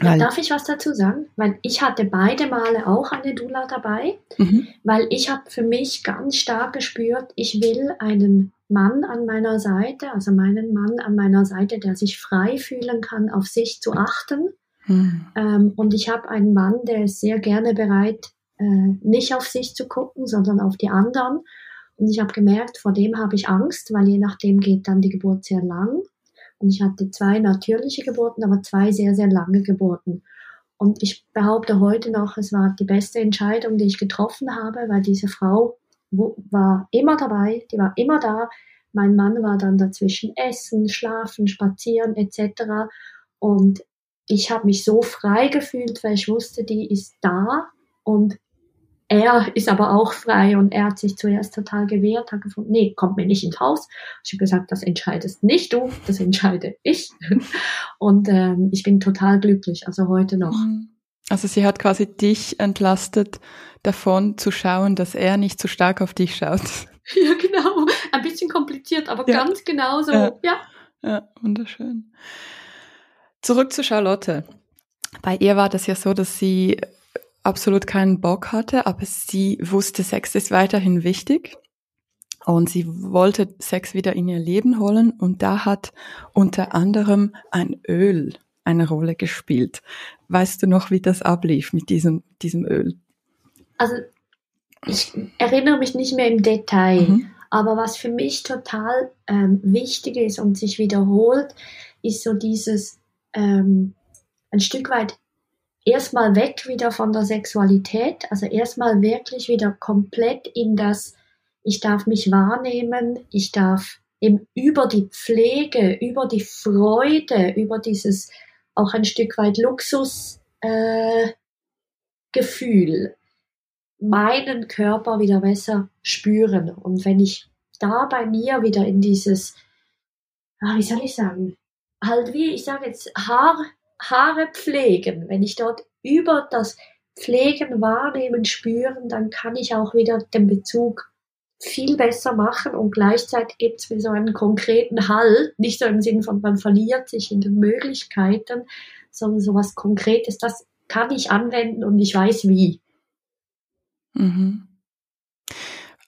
Weil, Darf ich was dazu sagen? Weil ich hatte beide Male auch eine Dula dabei, mhm. weil ich habe für mich ganz stark gespürt, ich will einen Mann an meiner Seite, also meinen Mann an meiner Seite, der sich frei fühlen kann, auf sich zu achten. Mhm. Ähm, und ich habe einen Mann, der ist sehr gerne bereit, äh, nicht auf sich zu gucken, sondern auf die anderen. Und ich habe gemerkt, vor dem habe ich Angst, weil je nachdem geht dann die Geburt sehr lang. Und ich hatte zwei natürliche Geburten, aber zwei sehr, sehr lange Geburten. Und ich behaupte heute noch, es war die beste Entscheidung, die ich getroffen habe, weil diese Frau war immer dabei, die war immer da. Mein Mann war dann dazwischen essen, schlafen, spazieren etc. Und ich habe mich so frei gefühlt, weil ich wusste, die ist da und er ist aber auch frei und er hat sich zuerst total gewehrt, hat gefunden, nee, kommt mir nicht ins Haus. Ich habe gesagt, das entscheidest nicht du, das entscheide ich. Und ähm, ich bin total glücklich, also heute noch. Mhm. Also sie hat quasi dich entlastet davon zu schauen, dass er nicht zu stark auf dich schaut. Ja, genau. Ein bisschen kompliziert, aber ja. ganz genauso. Ja. ja. Ja, wunderschön. Zurück zu Charlotte. Bei ihr war das ja so, dass sie absolut keinen Bock hatte, aber sie wusste, Sex ist weiterhin wichtig. Und sie wollte Sex wieder in ihr Leben holen und da hat unter anderem ein Öl eine Rolle gespielt. Weißt du noch, wie das ablief mit diesem, diesem Öl? Also ich erinnere mich nicht mehr im Detail, mhm. aber was für mich total ähm, wichtig ist und sich wiederholt, ist so dieses ähm, ein Stück weit erstmal weg wieder von der Sexualität, also erstmal wirklich wieder komplett in das, ich darf mich wahrnehmen, ich darf eben über die Pflege, über die Freude, über dieses auch ein Stück weit Luxusgefühl, äh, meinen Körper wieder besser spüren. Und wenn ich da bei mir wieder in dieses, ah, wie soll ich sagen, halt wie, ich sage jetzt, Haar, Haare pflegen, wenn ich dort über das Pflegen, Wahrnehmen, Spüren, dann kann ich auch wieder den Bezug viel besser machen und gleichzeitig gibt es mir so einen konkreten Halt, nicht so im Sinn von man verliert sich in den Möglichkeiten, sondern so was Konkretes, das kann ich anwenden und ich weiß wie. Mhm.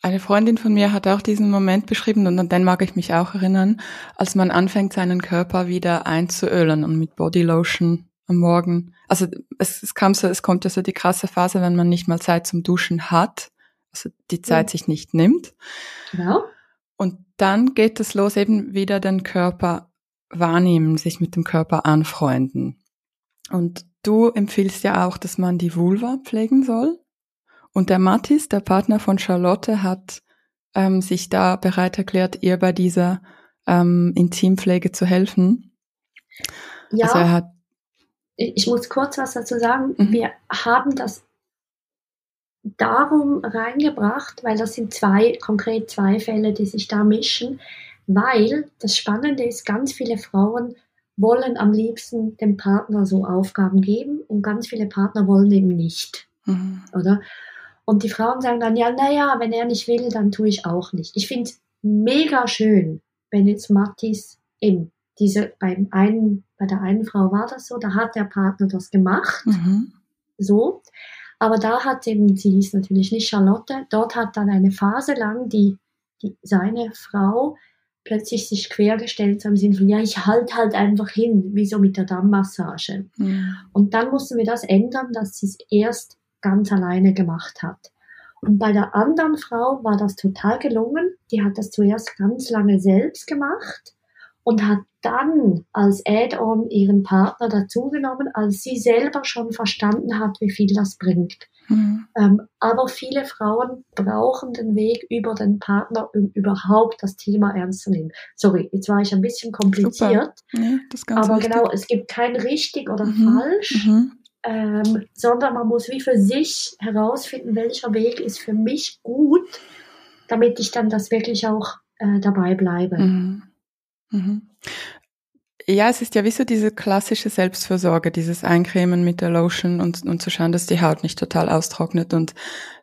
Eine Freundin von mir hat auch diesen Moment beschrieben und an den mag ich mich auch erinnern, als man anfängt, seinen Körper wieder einzuölen und mit Bodylotion am Morgen. Also es, es kam so, es kommt ja so die krasse Phase, wenn man nicht mal Zeit zum Duschen hat, also die Zeit mhm. sich nicht nimmt. Genau. Und dann geht es los, eben wieder den Körper wahrnehmen, sich mit dem Körper anfreunden. Und du empfiehlst ja auch, dass man die Vulva pflegen soll. Und der Mattis, der Partner von Charlotte, hat ähm, sich da bereit erklärt, ihr bei dieser ähm, Intimpflege zu helfen. Ja. Also er hat ich muss kurz was dazu sagen. Mhm. Wir haben das darum reingebracht, weil das sind zwei, konkret zwei Fälle, die sich da mischen, weil das Spannende ist, ganz viele Frauen wollen am liebsten dem Partner so Aufgaben geben und ganz viele Partner wollen eben nicht. Mhm. Oder? Und die Frauen sagen dann, ja, naja, wenn er nicht will, dann tue ich auch nicht. Ich finde es mega schön, wenn jetzt Mattis eben diese, beim einen, bei der einen Frau war das so, da hat der Partner das gemacht. Mhm. So. Aber da hat eben, sie hieß natürlich nicht Charlotte, dort hat dann eine Phase lang die, die seine Frau plötzlich sich quergestellt im Sinne von, ja, ich halte halt einfach hin, wie so mit der Dammmassage. Mhm. Und dann mussten wir das ändern, dass sie es erst ganz alleine gemacht hat. Und bei der anderen Frau war das total gelungen. Die hat das zuerst ganz lange selbst gemacht und hat dann als Add-on ihren Partner dazugenommen, als sie selber schon verstanden hat, wie viel das bringt. Mhm. Ähm, aber viele Frauen brauchen den Weg über den Partner, um überhaupt das Thema ernst zu nehmen. Sorry, jetzt war ich ein bisschen kompliziert. Ja, aber richtig. genau, es gibt kein richtig oder mhm. falsch. Mhm ähm, sondern man muss wie für sich herausfinden, welcher Weg ist für mich gut, damit ich dann das wirklich auch äh, dabei bleibe. Mhm. Mhm. Ja, es ist ja wie so diese klassische Selbstfürsorge, dieses Eincremen mit der Lotion und, und zu schauen, dass die Haut nicht total austrocknet. Und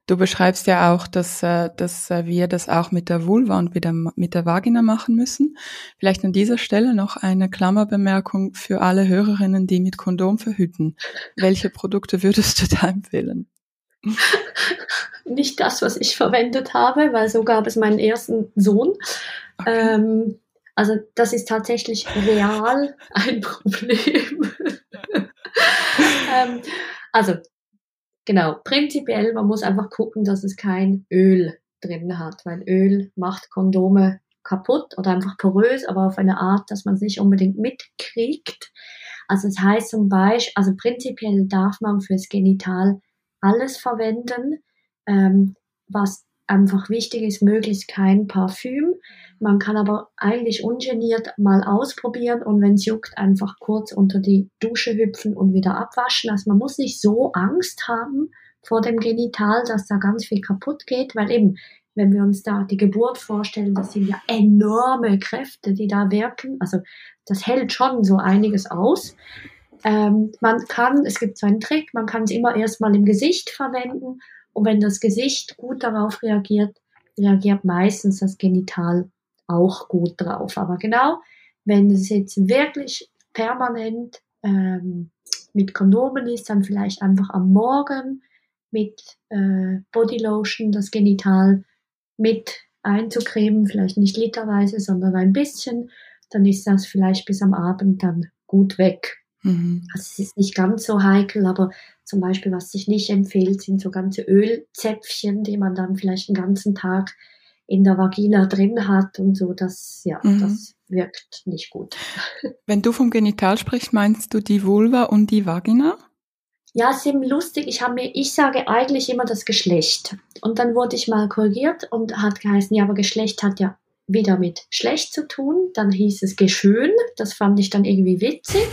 du beschreibst ja auch, dass, äh, dass äh, wir das auch mit der Vulva und mit der, mit der Vagina machen müssen. Vielleicht an dieser Stelle noch eine Klammerbemerkung für alle Hörerinnen, die mit Kondom verhüten. Welche Produkte würdest du da empfehlen? Nicht das, was ich verwendet habe, weil so gab es meinen ersten Sohn. Okay. Ähm, also das ist tatsächlich real ein Problem. ähm, also genau, prinzipiell, man muss einfach gucken, dass es kein Öl drin hat, weil Öl macht Kondome kaputt oder einfach porös, aber auf eine Art, dass man es nicht unbedingt mitkriegt. Also das heißt zum Beispiel, also prinzipiell darf man fürs Genital alles verwenden, ähm, was einfach wichtig ist, möglichst kein Parfüm. Man kann aber eigentlich ungeniert mal ausprobieren und wenn es juckt, einfach kurz unter die Dusche hüpfen und wieder abwaschen. Also man muss nicht so Angst haben vor dem Genital, dass da ganz viel kaputt geht, weil eben, wenn wir uns da die Geburt vorstellen, das sind ja enorme Kräfte, die da wirken. Also das hält schon so einiges aus. Ähm, man kann, es gibt so einen Trick, man kann es immer erstmal im Gesicht verwenden und wenn das Gesicht gut darauf reagiert, reagiert meistens das Genital auch gut drauf. Aber genau, wenn es jetzt wirklich permanent ähm, mit Kondomen ist, dann vielleicht einfach am Morgen mit äh, Bodylotion das Genital mit einzucremen, vielleicht nicht literweise, sondern ein bisschen, dann ist das vielleicht bis am Abend dann gut weg. Mhm. Also es ist nicht ganz so heikel, aber zum Beispiel, was sich nicht empfiehlt, sind so ganze Ölzäpfchen, die man dann vielleicht einen ganzen Tag in der Vagina drin hat und so. Das, ja, mhm. das wirkt nicht gut. Wenn du vom Genital sprichst, meinst du die Vulva und die Vagina? Ja, es ist eben lustig. Ich habe mir, ich sage eigentlich immer das Geschlecht. Und dann wurde ich mal korrigiert und hat geheißen, ja, aber Geschlecht hat ja wieder mit schlecht zu tun. Dann hieß es geschön. Das fand ich dann irgendwie witzig.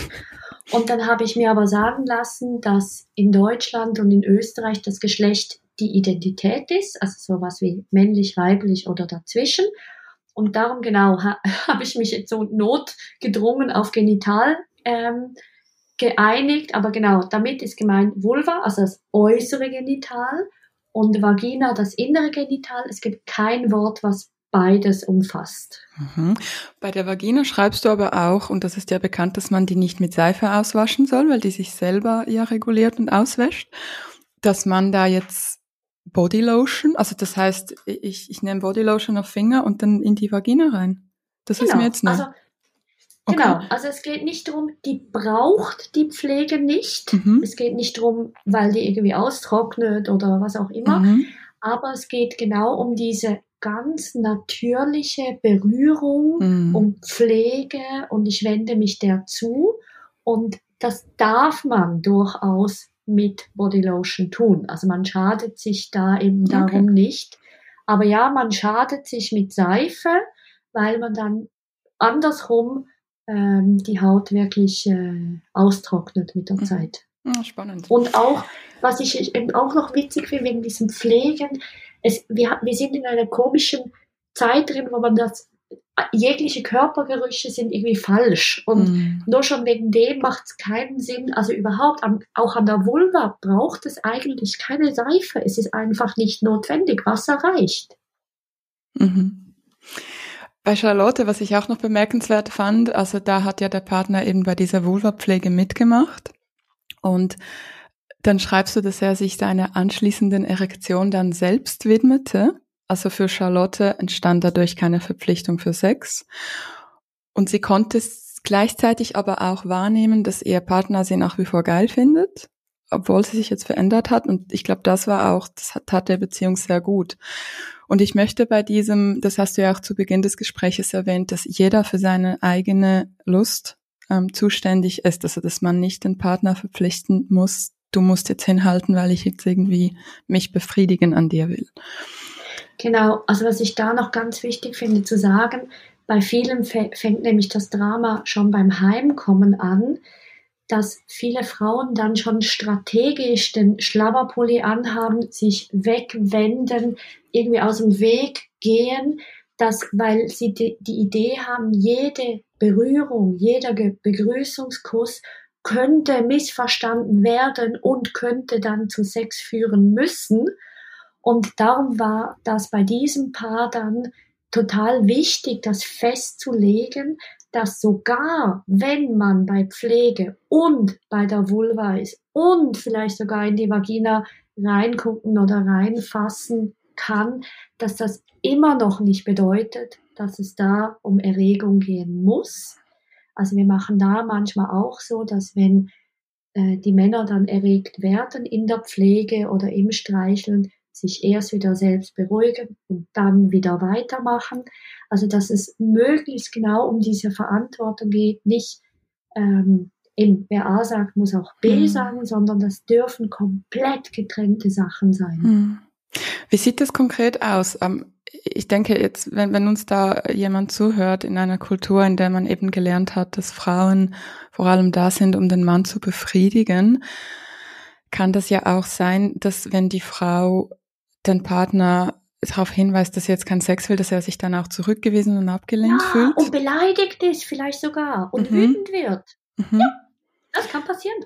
Und dann habe ich mir aber sagen lassen, dass in Deutschland und in Österreich das Geschlecht die Identität ist, also sowas wie männlich, weiblich oder dazwischen. Und darum genau ha, habe ich mich jetzt so notgedrungen auf Genital ähm, geeinigt. Aber genau, damit ist gemeint Vulva, also das äußere Genital und Vagina, das innere Genital. Es gibt kein Wort, was beides umfasst. Mhm. Bei der Vagina schreibst du aber auch, und das ist ja bekannt, dass man die nicht mit Seife auswaschen soll, weil die sich selber ja reguliert und auswäscht, dass man da jetzt Bodylotion, also das heißt, ich, ich nehme Bodylotion auf Finger und dann in die Vagina rein. Das genau. ist mir jetzt neu. Also, okay. Genau, also es geht nicht darum, die braucht die Pflege nicht. Mhm. Es geht nicht darum, weil die irgendwie austrocknet oder was auch immer. Mhm. Aber es geht genau um diese ganz natürliche Berührung, mhm. um Pflege und ich wende mich der zu. Und das darf man durchaus mit Bodylotion tun. Also man schadet sich da eben darum okay. nicht. Aber ja, man schadet sich mit Seife, weil man dann andersrum ähm, die Haut wirklich äh, austrocknet mit der mhm. Zeit. Ja, spannend. Und auch, was ich eben auch noch witzig finde, wegen diesem Pflegen, es, wir, wir sind in einer komischen Zeit drin, wo man das jegliche Körpergerüche sind irgendwie falsch. Und mm. nur schon wegen dem macht es keinen Sinn. Also überhaupt, am, auch an der Vulva braucht es eigentlich keine Seife. Es ist einfach nicht notwendig. Wasser reicht. Mhm. Bei Charlotte, was ich auch noch bemerkenswert fand, also da hat ja der Partner eben bei dieser Vulva-Pflege mitgemacht. Und dann schreibst du, dass er sich seiner anschließenden Erektion dann selbst widmete. Also für Charlotte entstand dadurch keine Verpflichtung für Sex. Und sie konnte gleichzeitig aber auch wahrnehmen, dass ihr Partner sie nach wie vor geil findet, obwohl sie sich jetzt verändert hat. Und ich glaube, das war auch, das tat der Beziehung sehr gut. Und ich möchte bei diesem, das hast du ja auch zu Beginn des Gespräches erwähnt, dass jeder für seine eigene Lust ähm, zuständig ist, also dass man nicht den Partner verpflichten muss, du musst jetzt hinhalten, weil ich jetzt irgendwie mich befriedigen an dir will. Genau, also was ich da noch ganz wichtig finde zu sagen, bei vielen fängt nämlich das Drama schon beim Heimkommen an, dass viele Frauen dann schon strategisch den Schlabberpulli anhaben, sich wegwenden, irgendwie aus dem Weg gehen, dass, weil sie die, die Idee haben, jede Berührung, jeder Begrüßungskuss könnte missverstanden werden und könnte dann zu Sex führen müssen. Und darum war das bei diesem Paar dann total wichtig, das festzulegen, dass sogar wenn man bei Pflege und bei der Vulva ist und vielleicht sogar in die Vagina reingucken oder reinfassen kann, dass das immer noch nicht bedeutet, dass es da um Erregung gehen muss, also wir machen da manchmal auch so, dass wenn äh, die Männer dann erregt werden in der Pflege oder im Streicheln, sich erst wieder selbst beruhigen und dann wieder weitermachen. Also dass es möglichst genau um diese Verantwortung geht, nicht ähm, eben, wer A sagt, muss auch B mhm. sagen, sondern das dürfen komplett getrennte Sachen sein. Mhm. Wie sieht das konkret aus? Ähm, ich denke jetzt, wenn, wenn uns da jemand zuhört in einer Kultur, in der man eben gelernt hat, dass Frauen vor allem da sind, um den Mann zu befriedigen, kann das ja auch sein, dass wenn die Frau den Partner darauf hinweist, dass er jetzt keinen Sex will, dass er sich dann auch zurückgewiesen und abgelehnt ja, fühlt. Und beleidigt ist vielleicht sogar und mhm. wütend wird. Mhm. Ja, das kann passieren.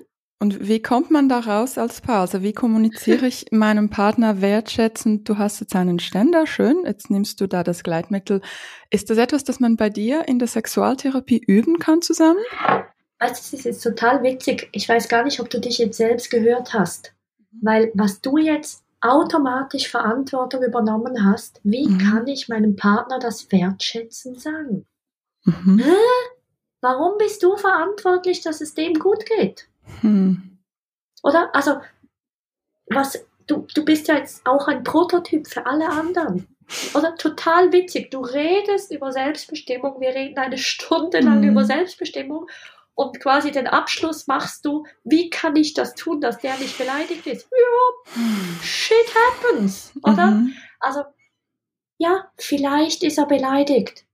Und wie kommt man da raus als Paar? Also wie kommuniziere ich meinem Partner wertschätzend, du hast jetzt einen Ständer, schön, jetzt nimmst du da das Gleitmittel. Ist das etwas, das man bei dir in der Sexualtherapie üben kann zusammen? Weißt du, es ist total witzig. Ich weiß gar nicht, ob du dich jetzt selbst gehört hast. Weil was du jetzt automatisch Verantwortung übernommen hast, wie mhm. kann ich meinem Partner das wertschätzen sagen? Mhm. Warum bist du verantwortlich, dass es dem gut geht? Hm. Oder? Also, was, du, du bist ja jetzt auch ein Prototyp für alle anderen. Oder total witzig. Du redest über Selbstbestimmung. Wir reden eine Stunde lang hm. über Selbstbestimmung und quasi den Abschluss machst du, wie kann ich das tun, dass der nicht beleidigt ist? Ja, shit happens, oder? Mhm. Also, ja, vielleicht ist er beleidigt.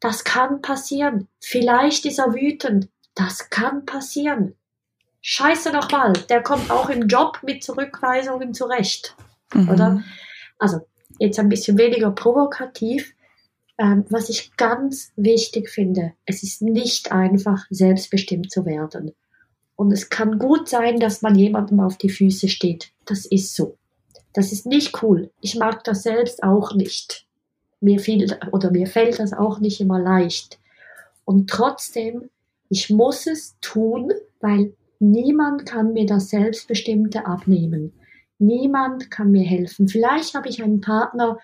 Das kann passieren. Vielleicht ist er wütend. Das kann passieren. Scheiße nochmal, der kommt auch im Job mit Zurückweisungen zurecht. Mhm. Oder? Also, jetzt ein bisschen weniger provokativ. Ähm, was ich ganz wichtig finde, es ist nicht einfach, selbstbestimmt zu werden. Und es kann gut sein, dass man jemandem auf die Füße steht. Das ist so. Das ist nicht cool. Ich mag das selbst auch nicht. Mir fiel oder mir fällt das auch nicht immer leicht. Und trotzdem, ich muss es tun, weil niemand kann mir das Selbstbestimmte abnehmen. Niemand kann mir helfen. Vielleicht habe ich einen Partner,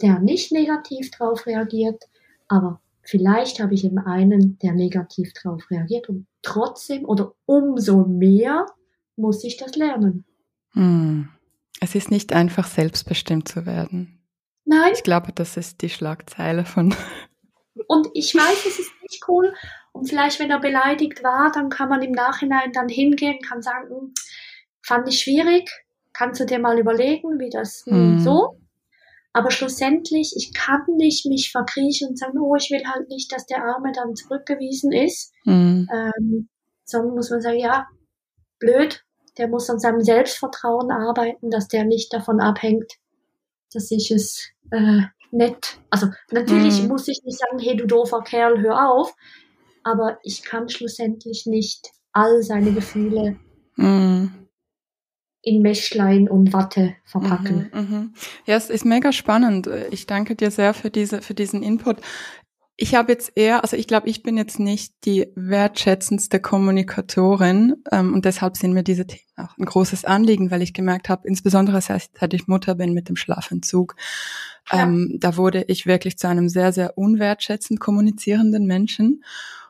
der nicht negativ darauf reagiert, aber vielleicht habe ich eben einen, der negativ darauf reagiert und trotzdem oder umso mehr muss ich das lernen. Hm. Es ist nicht einfach selbstbestimmt zu werden. Nein. Ich glaube, das ist die Schlagzeile von. Und ich weiß, es ist nicht cool. Und vielleicht, wenn er beleidigt war, dann kann man im Nachhinein dann hingehen, kann sagen, hm, fand ich schwierig, kannst du dir mal überlegen, wie das hm. so. Aber schlussendlich, ich kann nicht mich verkriechen und sagen, oh, ich will halt nicht, dass der Arme dann zurückgewiesen ist. Mhm. Ähm, sondern muss man sagen, ja, blöd, der muss an seinem Selbstvertrauen arbeiten, dass der nicht davon abhängt, dass ich es äh, nett. Also natürlich mhm. muss ich nicht sagen, hey du doofer Kerl, hör auf. Aber ich kann schlussendlich nicht all seine Gefühle mhm in Meschlein und Watte verpacken. Mhm, mh. Ja, es ist mega spannend. Ich danke dir sehr für diese, für diesen Input. Ich habe jetzt eher, also ich glaube, ich bin jetzt nicht die wertschätzendste Kommunikatorin ähm, und deshalb sind mir diese Themen auch ein großes Anliegen, weil ich gemerkt habe, insbesondere seit ich Mutter bin mit dem Schlafentzug, ja. ähm, da wurde ich wirklich zu einem sehr, sehr unwertschätzend kommunizierenden Menschen.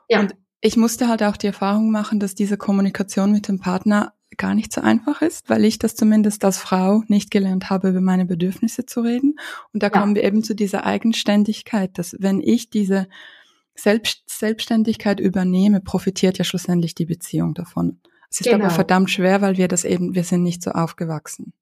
Ja. Und ich musste halt auch die Erfahrung machen, dass diese Kommunikation mit dem Partner gar nicht so einfach ist, weil ich das zumindest als Frau nicht gelernt habe, über meine Bedürfnisse zu reden. Und da ja. kommen wir eben zu dieser Eigenständigkeit, dass wenn ich diese Selbst Selbstständigkeit übernehme, profitiert ja schlussendlich die Beziehung davon. Es ist genau. aber verdammt schwer, weil wir das eben, wir sind nicht so aufgewachsen.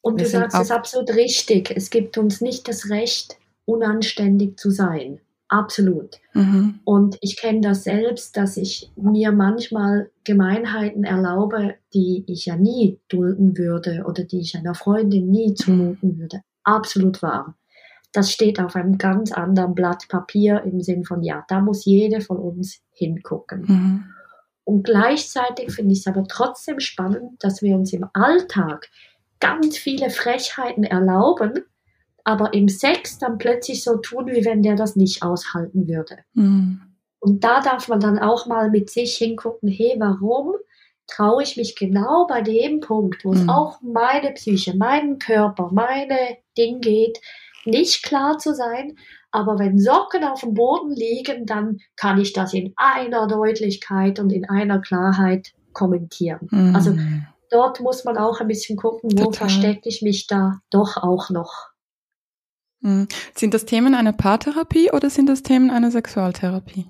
Und wir du sagst es absolut richtig. Es gibt uns nicht das Recht, unanständig zu sein. Absolut. Mhm. Und ich kenne das selbst, dass ich mir manchmal Gemeinheiten erlaube, die ich ja nie dulden würde oder die ich einer Freundin nie zumuten würde. Absolut wahr. Das steht auf einem ganz anderen Blatt Papier im Sinn von, ja, da muss jede von uns hingucken. Mhm. Und gleichzeitig finde ich es aber trotzdem spannend, dass wir uns im Alltag ganz viele Frechheiten erlauben, aber im Sex dann plötzlich so tun, wie wenn der das nicht aushalten würde. Mhm. Und da darf man dann auch mal mit sich hingucken, hey, warum traue ich mich genau bei dem Punkt, wo es mhm. auch meine Psyche, meinen Körper, meine Ding geht, nicht klar zu sein. Aber wenn Socken auf dem Boden liegen, dann kann ich das in einer Deutlichkeit und in einer Klarheit kommentieren. Mhm. Also dort muss man auch ein bisschen gucken, wo Total. verstecke ich mich da doch auch noch. Hm. Sind das Themen einer Paartherapie oder sind das Themen einer Sexualtherapie?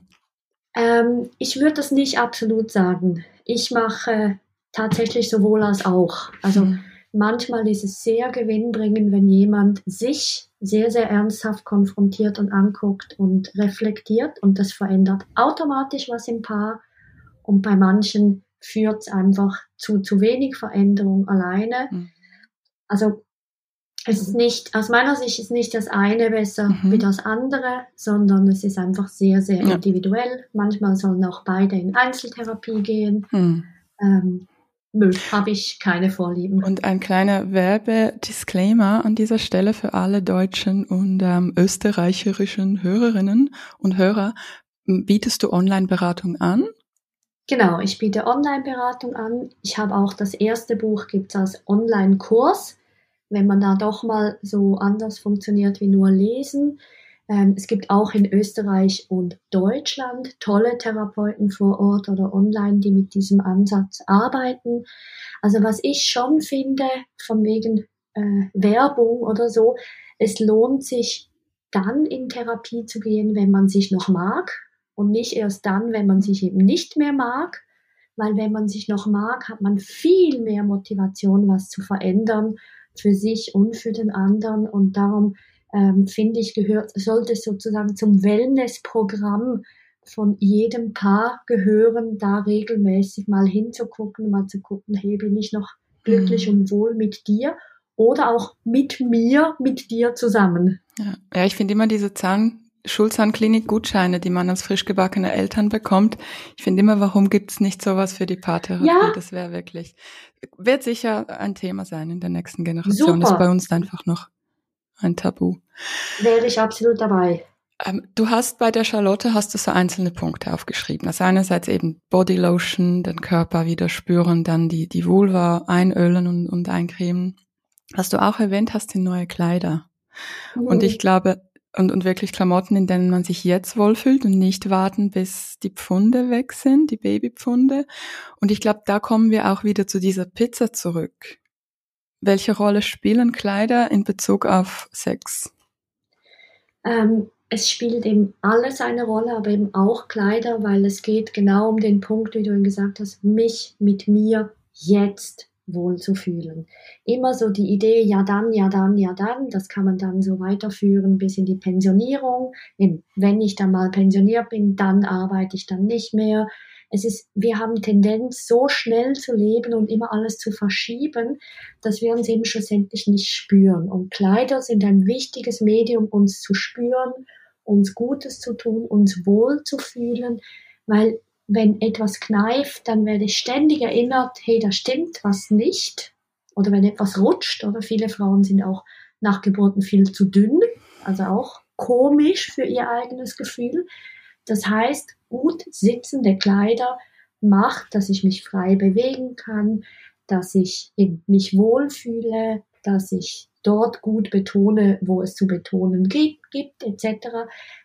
Ähm, ich würde das nicht absolut sagen. Ich mache tatsächlich sowohl als auch. Also mhm. manchmal ist es sehr gewinnbringend, wenn jemand sich sehr, sehr ernsthaft konfrontiert und anguckt und reflektiert und das verändert automatisch was im Paar. Und bei manchen führt es einfach zu zu wenig Veränderung alleine. Mhm. Also es ist nicht, aus meiner Sicht ist nicht das eine besser mhm. wie das andere, sondern es ist einfach sehr, sehr ja. individuell. Manchmal sollen auch beide in Einzeltherapie gehen. Mhm. Ähm, Nö, habe ich keine Vorlieben. Und ein kleiner Werbedisclaimer an dieser Stelle für alle deutschen und ähm, österreichischen Hörerinnen und Hörer. Bietest du Online-Beratung an? Genau, ich biete Online-Beratung an. Ich habe auch das erste Buch, gibt es als Online-Kurs wenn man da doch mal so anders funktioniert wie nur lesen. Ähm, es gibt auch in Österreich und Deutschland tolle Therapeuten vor Ort oder online, die mit diesem Ansatz arbeiten. Also was ich schon finde, von wegen äh, Werbung oder so, es lohnt sich dann in Therapie zu gehen, wenn man sich noch mag und nicht erst dann, wenn man sich eben nicht mehr mag. Weil wenn man sich noch mag, hat man viel mehr Motivation, was zu verändern für sich und für den anderen. Und darum ähm, finde ich, gehört, sollte es sozusagen zum Wellnessprogramm von jedem Paar gehören, da regelmäßig mal hinzugucken, mal zu gucken, hey, bin ich noch glücklich mhm. und wohl mit dir oder auch mit mir, mit dir zusammen. Ja, ja ich finde immer diese Zahn, Schulzahnklinik-Gutscheine, die man als frisch gebackene Eltern bekommt. Ich finde immer, warum gibt es nicht sowas für die Paartherapie? Ja. Das wäre wirklich, wird sicher ein Thema sein in der nächsten Generation. Super. Das ist bei uns einfach noch ein Tabu. Wäre ich absolut dabei. Ähm, du hast bei der Charlotte hast du so einzelne Punkte aufgeschrieben. Also einerseits eben Bodylotion, den Körper wieder spüren, dann die, die Vulva einölen und, und eincremen. Was du auch erwähnt hast, sind neue Kleider. Mhm. Und ich glaube, und, und wirklich Klamotten, in denen man sich jetzt wohlfühlt und nicht warten, bis die Pfunde weg sind, die Babypfunde. Und ich glaube, da kommen wir auch wieder zu dieser Pizza zurück. Welche Rolle spielen Kleider in Bezug auf Sex? Ähm, es spielt eben alles eine Rolle, aber eben auch Kleider, weil es geht genau um den Punkt, wie du ihn gesagt hast, mich mit mir jetzt wohlzufühlen. Immer so die Idee, ja dann, ja dann, ja dann, das kann man dann so weiterführen bis in die Pensionierung. Wenn ich dann mal pensioniert bin, dann arbeite ich dann nicht mehr. Es ist, wir haben Tendenz, so schnell zu leben und immer alles zu verschieben, dass wir uns eben schlussendlich nicht spüren. Und Kleider sind ein wichtiges Medium, uns zu spüren, uns Gutes zu tun, uns wohl zu fühlen, weil wenn etwas kneift, dann werde ich ständig erinnert, hey, da stimmt was nicht. Oder wenn etwas rutscht, oder viele Frauen sind auch nach Geburten viel zu dünn, also auch komisch für ihr eigenes Gefühl. Das heißt, gut sitzende Kleider macht, dass ich mich frei bewegen kann, dass ich mich wohlfühle, dass ich dort gut betone, wo es zu betonen gibt, gibt etc.,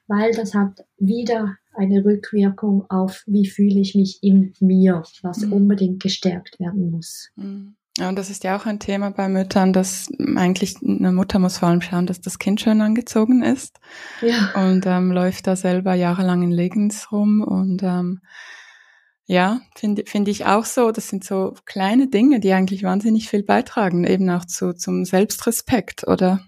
weil das hat wieder eine Rückwirkung auf, wie fühle ich mich in mir, was mhm. unbedingt gestärkt werden muss. Mhm. Ja, und das ist ja auch ein Thema bei Müttern, dass eigentlich eine Mutter muss vor allem schauen, dass das Kind schön angezogen ist. Ja. Und ähm, läuft da selber jahrelang in Leggings rum und ähm, ja, finde finde ich auch so. Das sind so kleine Dinge, die eigentlich wahnsinnig viel beitragen, eben auch zu, zum Selbstrespekt, oder?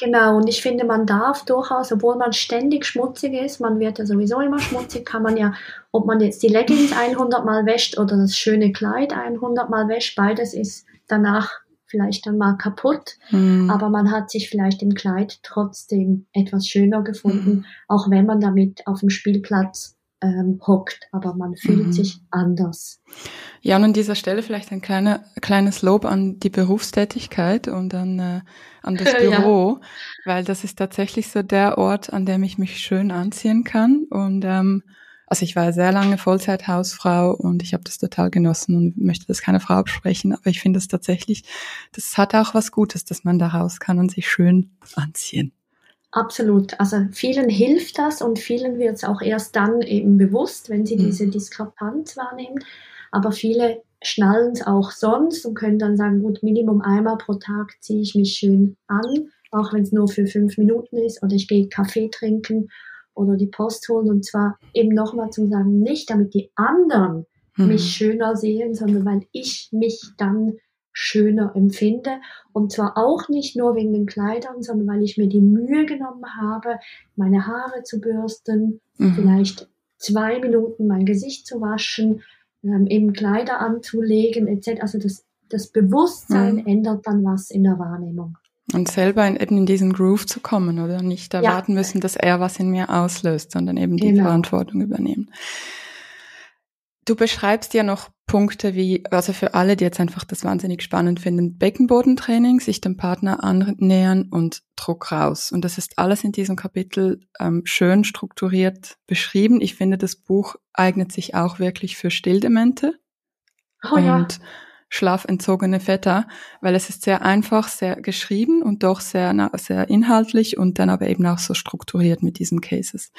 Genau, und ich finde, man darf durchaus, obwohl man ständig schmutzig ist, man wird ja sowieso immer schmutzig, kann man ja, ob man jetzt die Leggings 100 Mal wäscht oder das schöne Kleid 100 Mal wäscht, beides ist danach vielleicht dann mal kaputt, mhm. aber man hat sich vielleicht im Kleid trotzdem etwas schöner gefunden, mhm. auch wenn man damit auf dem Spielplatz ähm, hockt, aber man fühlt mhm. sich anders. Ja, und an dieser Stelle vielleicht ein kleiner, kleines Lob an die Berufstätigkeit und an, äh, an das Büro, ja. weil das ist tatsächlich so der Ort, an dem ich mich schön anziehen kann. Und ähm, also ich war sehr lange Vollzeithausfrau und ich habe das total genossen und möchte das keine Frau absprechen, aber ich finde es tatsächlich, das hat auch was Gutes, dass man da raus kann und sich schön anziehen. Absolut. Also vielen hilft das und vielen wird es auch erst dann eben bewusst, wenn sie mhm. diese Diskrepanz wahrnehmen. Aber viele schnallen es auch sonst und können dann sagen, gut, Minimum einmal pro Tag ziehe ich mich schön an, auch wenn es nur für fünf Minuten ist oder ich gehe Kaffee trinken oder die Post holen und zwar eben nochmal zum Sagen, nicht damit die anderen mhm. mich schöner sehen, sondern weil ich mich dann schöner empfinde. Und zwar auch nicht nur wegen den Kleidern, sondern weil ich mir die Mühe genommen habe, meine Haare zu bürsten, mhm. vielleicht zwei Minuten mein Gesicht zu waschen, ähm, eben Kleider anzulegen, etc. Also das, das Bewusstsein mhm. ändert dann was in der Wahrnehmung. Und selber in, eben in diesen Groove zu kommen oder nicht erwarten ja. müssen, dass er was in mir auslöst, sondern eben die genau. Verantwortung übernehmen. Du beschreibst ja noch Punkte wie, also für alle, die jetzt einfach das wahnsinnig spannend finden, Beckenbodentraining, sich dem Partner annähern und Druck raus. Und das ist alles in diesem Kapitel ähm, schön strukturiert beschrieben. Ich finde, das Buch eignet sich auch wirklich für Stilldemente oh, und ja. schlafentzogene Väter, weil es ist sehr einfach, sehr geschrieben und doch sehr, sehr inhaltlich und dann aber eben auch so strukturiert mit diesen Cases.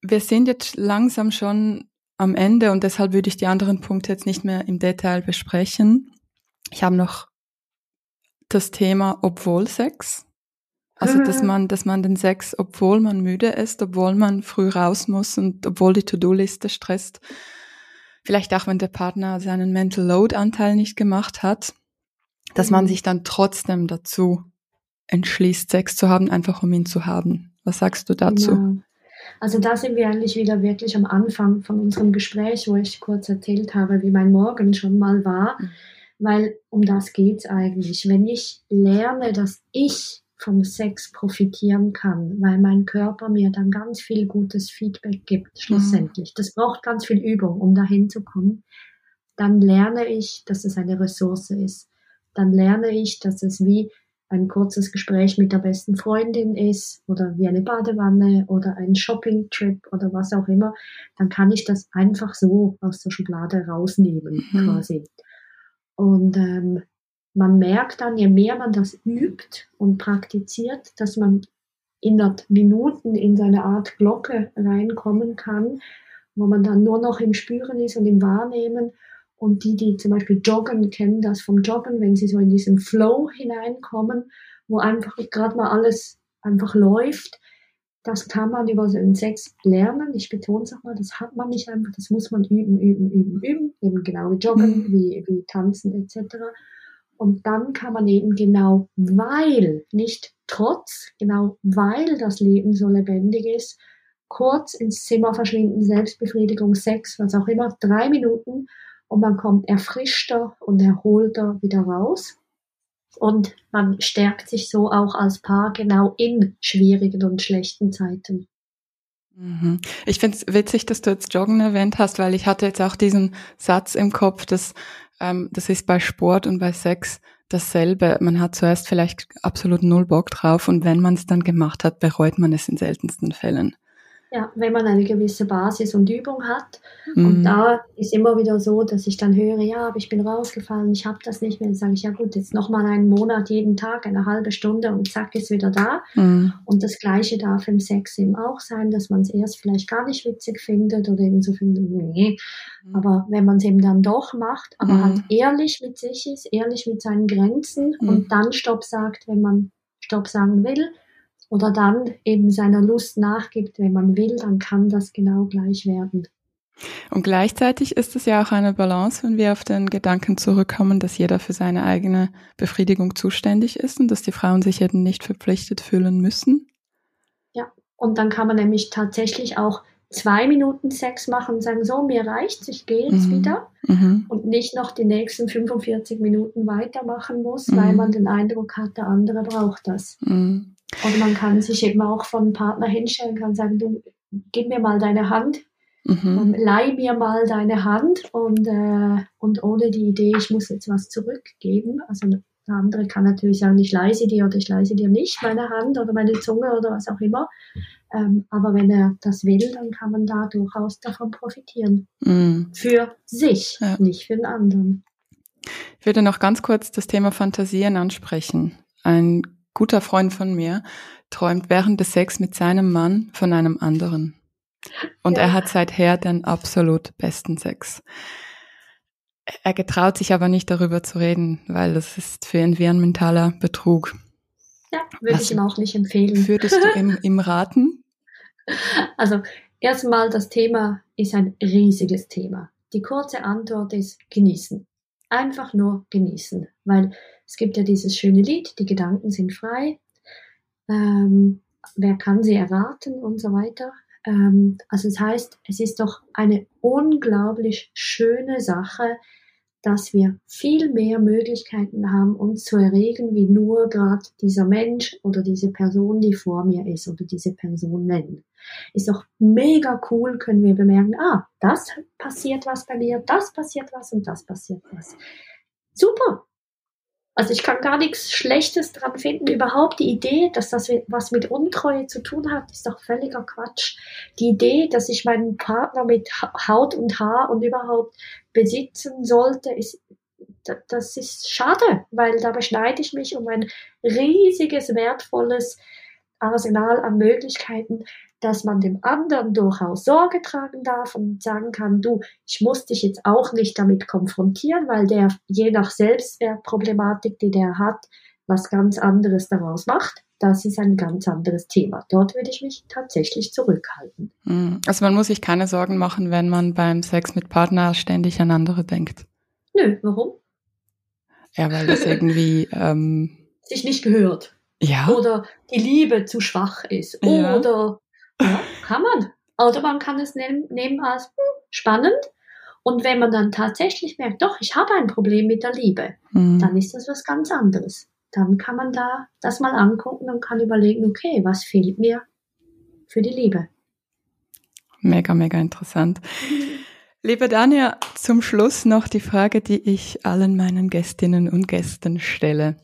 Wir sind jetzt langsam schon am Ende und deshalb würde ich die anderen Punkte jetzt nicht mehr im Detail besprechen. Ich habe noch das Thema obwohl Sex. Also, dass man, dass man den Sex, obwohl man müde ist, obwohl man früh raus muss und obwohl die To-Do-Liste stresst, vielleicht auch wenn der Partner seinen Mental Load Anteil nicht gemacht hat, dass man mhm. sich dann trotzdem dazu entschließt, Sex zu haben, einfach um ihn zu haben. Was sagst du dazu? Ja. Also da sind wir eigentlich wieder wirklich am Anfang von unserem Gespräch, wo ich kurz erzählt habe, wie mein Morgen schon mal war, mhm. weil um das geht's eigentlich. Wenn ich lerne, dass ich vom Sex profitieren kann, weil mein Körper mir dann ganz viel gutes Feedback gibt, schlussendlich. Mhm. Das braucht ganz viel Übung, um dahin zu kommen. Dann lerne ich, dass es eine Ressource ist. Dann lerne ich, dass es wie ein kurzes Gespräch mit der besten Freundin ist oder wie eine Badewanne oder ein Shopping-Trip oder was auch immer, dann kann ich das einfach so aus der Schublade rausnehmen mhm. quasi. Und ähm, man merkt dann, je mehr man das übt und praktiziert, dass man innerhalb Minuten in so eine Art Glocke reinkommen kann, wo man dann nur noch im Spüren ist und im Wahrnehmen und die, die zum Beispiel joggen, kennen das vom Joggen, wenn sie so in diesen Flow hineinkommen, wo einfach gerade mal alles einfach läuft. Das kann man über den Sex lernen. Ich betone es auch mal, das hat man nicht einfach, das muss man üben, üben, üben, üben. Eben genau wie Joggen, mhm. wie, wie Tanzen etc. Und dann kann man eben genau weil, nicht trotz, genau weil das Leben so lebendig ist, kurz ins Zimmer verschwinden, Selbstbefriedigung, Sex, was auch immer, drei Minuten und man kommt erfrischter und erholter wieder raus. Und man stärkt sich so auch als Paar genau in schwierigen und schlechten Zeiten. Mhm. Ich finde es witzig, dass du jetzt Joggen erwähnt hast, weil ich hatte jetzt auch diesen Satz im Kopf, dass ähm, das ist bei Sport und bei Sex dasselbe. Man hat zuerst vielleicht absolut null Bock drauf und wenn man es dann gemacht hat, bereut man es in seltensten Fällen. Ja, wenn man eine gewisse Basis und Übung hat. Mhm. Und da ist immer wieder so, dass ich dann höre, ja, aber ich bin rausgefallen, ich habe das nicht mehr. Dann sage ich, ja gut, jetzt nochmal einen Monat jeden Tag, eine halbe Stunde und zack, ist wieder da. Mhm. Und das Gleiche darf im Sex eben auch sein, dass man es erst vielleicht gar nicht witzig findet oder eben so findet, nee. Mhm. Aber wenn man es eben dann doch macht, aber mhm. halt ehrlich mit sich ist, ehrlich mit seinen Grenzen mhm. und dann Stopp sagt, wenn man Stopp sagen will, oder dann eben seiner Lust nachgibt, wenn man will, dann kann das genau gleich werden. Und gleichzeitig ist es ja auch eine Balance, wenn wir auf den Gedanken zurückkommen, dass jeder für seine eigene Befriedigung zuständig ist und dass die Frauen sich eben nicht verpflichtet fühlen müssen. Ja, und dann kann man nämlich tatsächlich auch zwei Minuten Sex machen und sagen, so, mir reicht's, ich gehe jetzt mhm. wieder mhm. und nicht noch die nächsten 45 Minuten weitermachen muss, mhm. weil man den Eindruck hat, der andere braucht das. Und man kann sich eben auch von Partner hinstellen, kann sagen, du, gib mir mal deine Hand, mhm. leih mir mal deine Hand und, äh, und ohne die Idee, ich muss jetzt was zurückgeben. Also der andere kann natürlich sagen, ich leih sie dir oder ich leih sie dir nicht, meine Hand oder meine Zunge oder was auch immer. Ähm, aber wenn er das will, dann kann man da durchaus davon profitieren. Mhm. Für sich, ja. nicht für den anderen. Ich würde noch ganz kurz das Thema Fantasien ansprechen. Ein guter Freund von mir träumt während des Sex mit seinem Mann von einem anderen. Und ja. er hat seither den absolut besten Sex. Er getraut sich aber nicht darüber zu reden, weil das ist für ihn wie ein mentaler Betrug. Ja, würde Was ich ihm auch nicht empfehlen. Würdest du ihm, ihm raten? Also erstmal, das Thema ist ein riesiges Thema. Die kurze Antwort ist genießen. Einfach nur genießen, weil es gibt ja dieses schöne Lied, die Gedanken sind frei. Ähm, wer kann sie erraten und so weiter. Ähm, also das heißt, es ist doch eine unglaublich schöne Sache, dass wir viel mehr Möglichkeiten haben, uns zu erregen, wie nur gerade dieser Mensch oder diese Person, die vor mir ist oder diese Person nennen. Ist doch mega cool, können wir bemerken, ah, das passiert was bei mir, das passiert was und das passiert was. Super, also ich kann gar nichts Schlechtes dran finden. Überhaupt die Idee, dass das was mit Untreue zu tun hat, ist doch völliger Quatsch. Die Idee, dass ich meinen Partner mit Haut und Haar und überhaupt besitzen sollte, ist, das ist schade, weil da beschneide ich mich um ein riesiges, wertvolles Arsenal an Möglichkeiten, dass man dem anderen durchaus Sorge tragen darf und sagen kann, du, ich muss dich jetzt auch nicht damit konfrontieren, weil der je nach Selbstwertproblematik, die der hat, was ganz anderes daraus macht. Das ist ein ganz anderes Thema. Dort würde ich mich tatsächlich zurückhalten. Hm. Also man muss sich keine Sorgen machen, wenn man beim Sex mit Partner ständig an andere denkt. Nö, warum? Ja, weil das irgendwie ähm, sich nicht gehört. Ja. Oder die Liebe zu schwach ist. Ja. Oder ja, kann man. Oder man kann es nehmen, nehmen als hm, spannend. Und wenn man dann tatsächlich merkt, doch, ich habe ein Problem mit der Liebe, mhm. dann ist das was ganz anderes. Dann kann man da das mal angucken und kann überlegen, okay, was fehlt mir für die Liebe? Mega, mega interessant. Liebe Dania, zum Schluss noch die Frage, die ich allen meinen Gästinnen und Gästen stelle.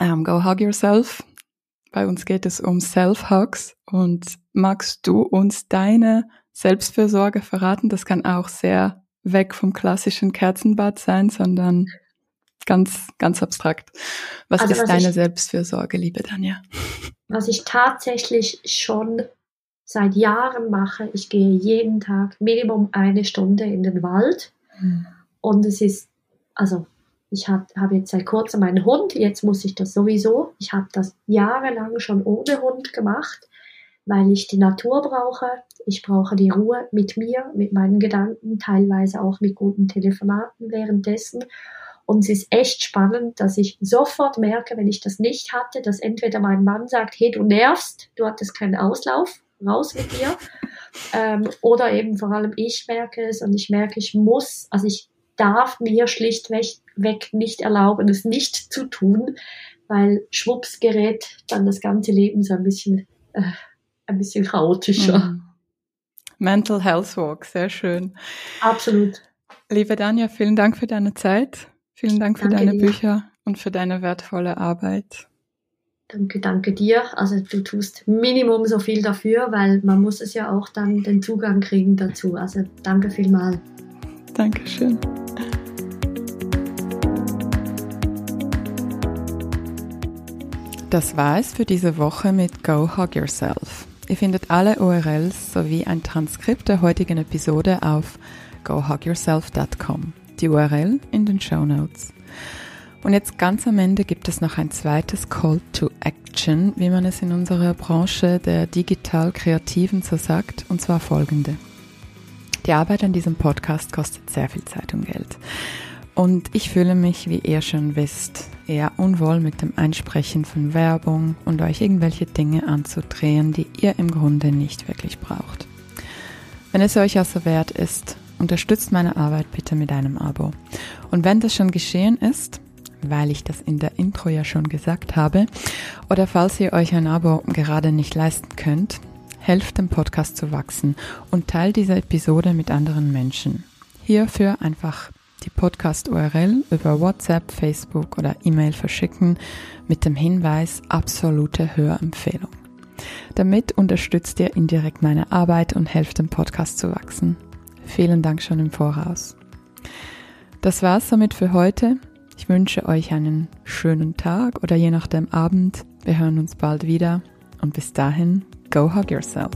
Um, ähm, go hug yourself. Bei uns geht es um Self-Hugs. Und magst du uns deine Selbstfürsorge verraten? Das kann auch sehr weg vom klassischen Kerzenbad sein, sondern ganz, ganz abstrakt. Was also, ist was deine ich, Selbstfürsorge, liebe Danja? Was ich tatsächlich schon seit Jahren mache, ich gehe jeden Tag Minimum eine Stunde in den Wald. Mhm. Und es ist, also ich habe hab jetzt seit kurzem einen Hund, jetzt muss ich das sowieso. Ich habe das jahrelang schon ohne Hund gemacht, weil ich die Natur brauche. Ich brauche die Ruhe mit mir, mit meinen Gedanken, teilweise auch mit guten Telefonaten währenddessen. Und es ist echt spannend, dass ich sofort merke, wenn ich das nicht hatte, dass entweder mein Mann sagt, hey, du nervst, du hattest keinen Auslauf, raus mit dir. Ähm, oder eben vor allem ich merke es und ich merke, ich muss, also ich darf mir schlichtweg nicht erlauben, es nicht zu tun, weil schwupps gerät dann das ganze Leben so ein bisschen, äh, ein bisschen chaotischer. Mhm. Mental Health Walk, sehr schön. Absolut. Liebe Danja, vielen Dank für deine Zeit. Vielen Dank für danke deine dir. Bücher und für deine wertvolle Arbeit. Danke, danke dir. Also du tust Minimum so viel dafür, weil man muss es ja auch dann den Zugang kriegen dazu. Also danke vielmal. Dankeschön. Das war es für diese Woche mit Go Hug Yourself. Ihr findet alle URLs sowie ein Transkript der heutigen Episode auf gohugyourself.com. Die URL in den Show Notes. Und jetzt ganz am Ende gibt es noch ein zweites Call to Action, wie man es in unserer Branche der digital Kreativen so sagt, und zwar folgende. Die Arbeit an diesem Podcast kostet sehr viel Zeit und Geld. Und ich fühle mich, wie ihr schon wisst, eher unwohl mit dem Einsprechen von Werbung und euch irgendwelche Dinge anzudrehen, die ihr im Grunde nicht wirklich braucht. Wenn es euch also wert ist, unterstützt meine Arbeit bitte mit einem Abo. Und wenn das schon geschehen ist, weil ich das in der Intro ja schon gesagt habe, oder falls ihr euch ein Abo gerade nicht leisten könnt, helft dem Podcast zu wachsen und teilt diese Episode mit anderen Menschen. Hierfür einfach die Podcast-URL über WhatsApp, Facebook oder E-Mail verschicken mit dem Hinweis absolute Hörempfehlung. Damit unterstützt ihr indirekt meine Arbeit und helft dem Podcast zu wachsen. Vielen Dank schon im Voraus. Das war's somit für heute. Ich wünsche euch einen schönen Tag oder je nachdem Abend. Wir hören uns bald wieder und bis dahin, go hug yourself.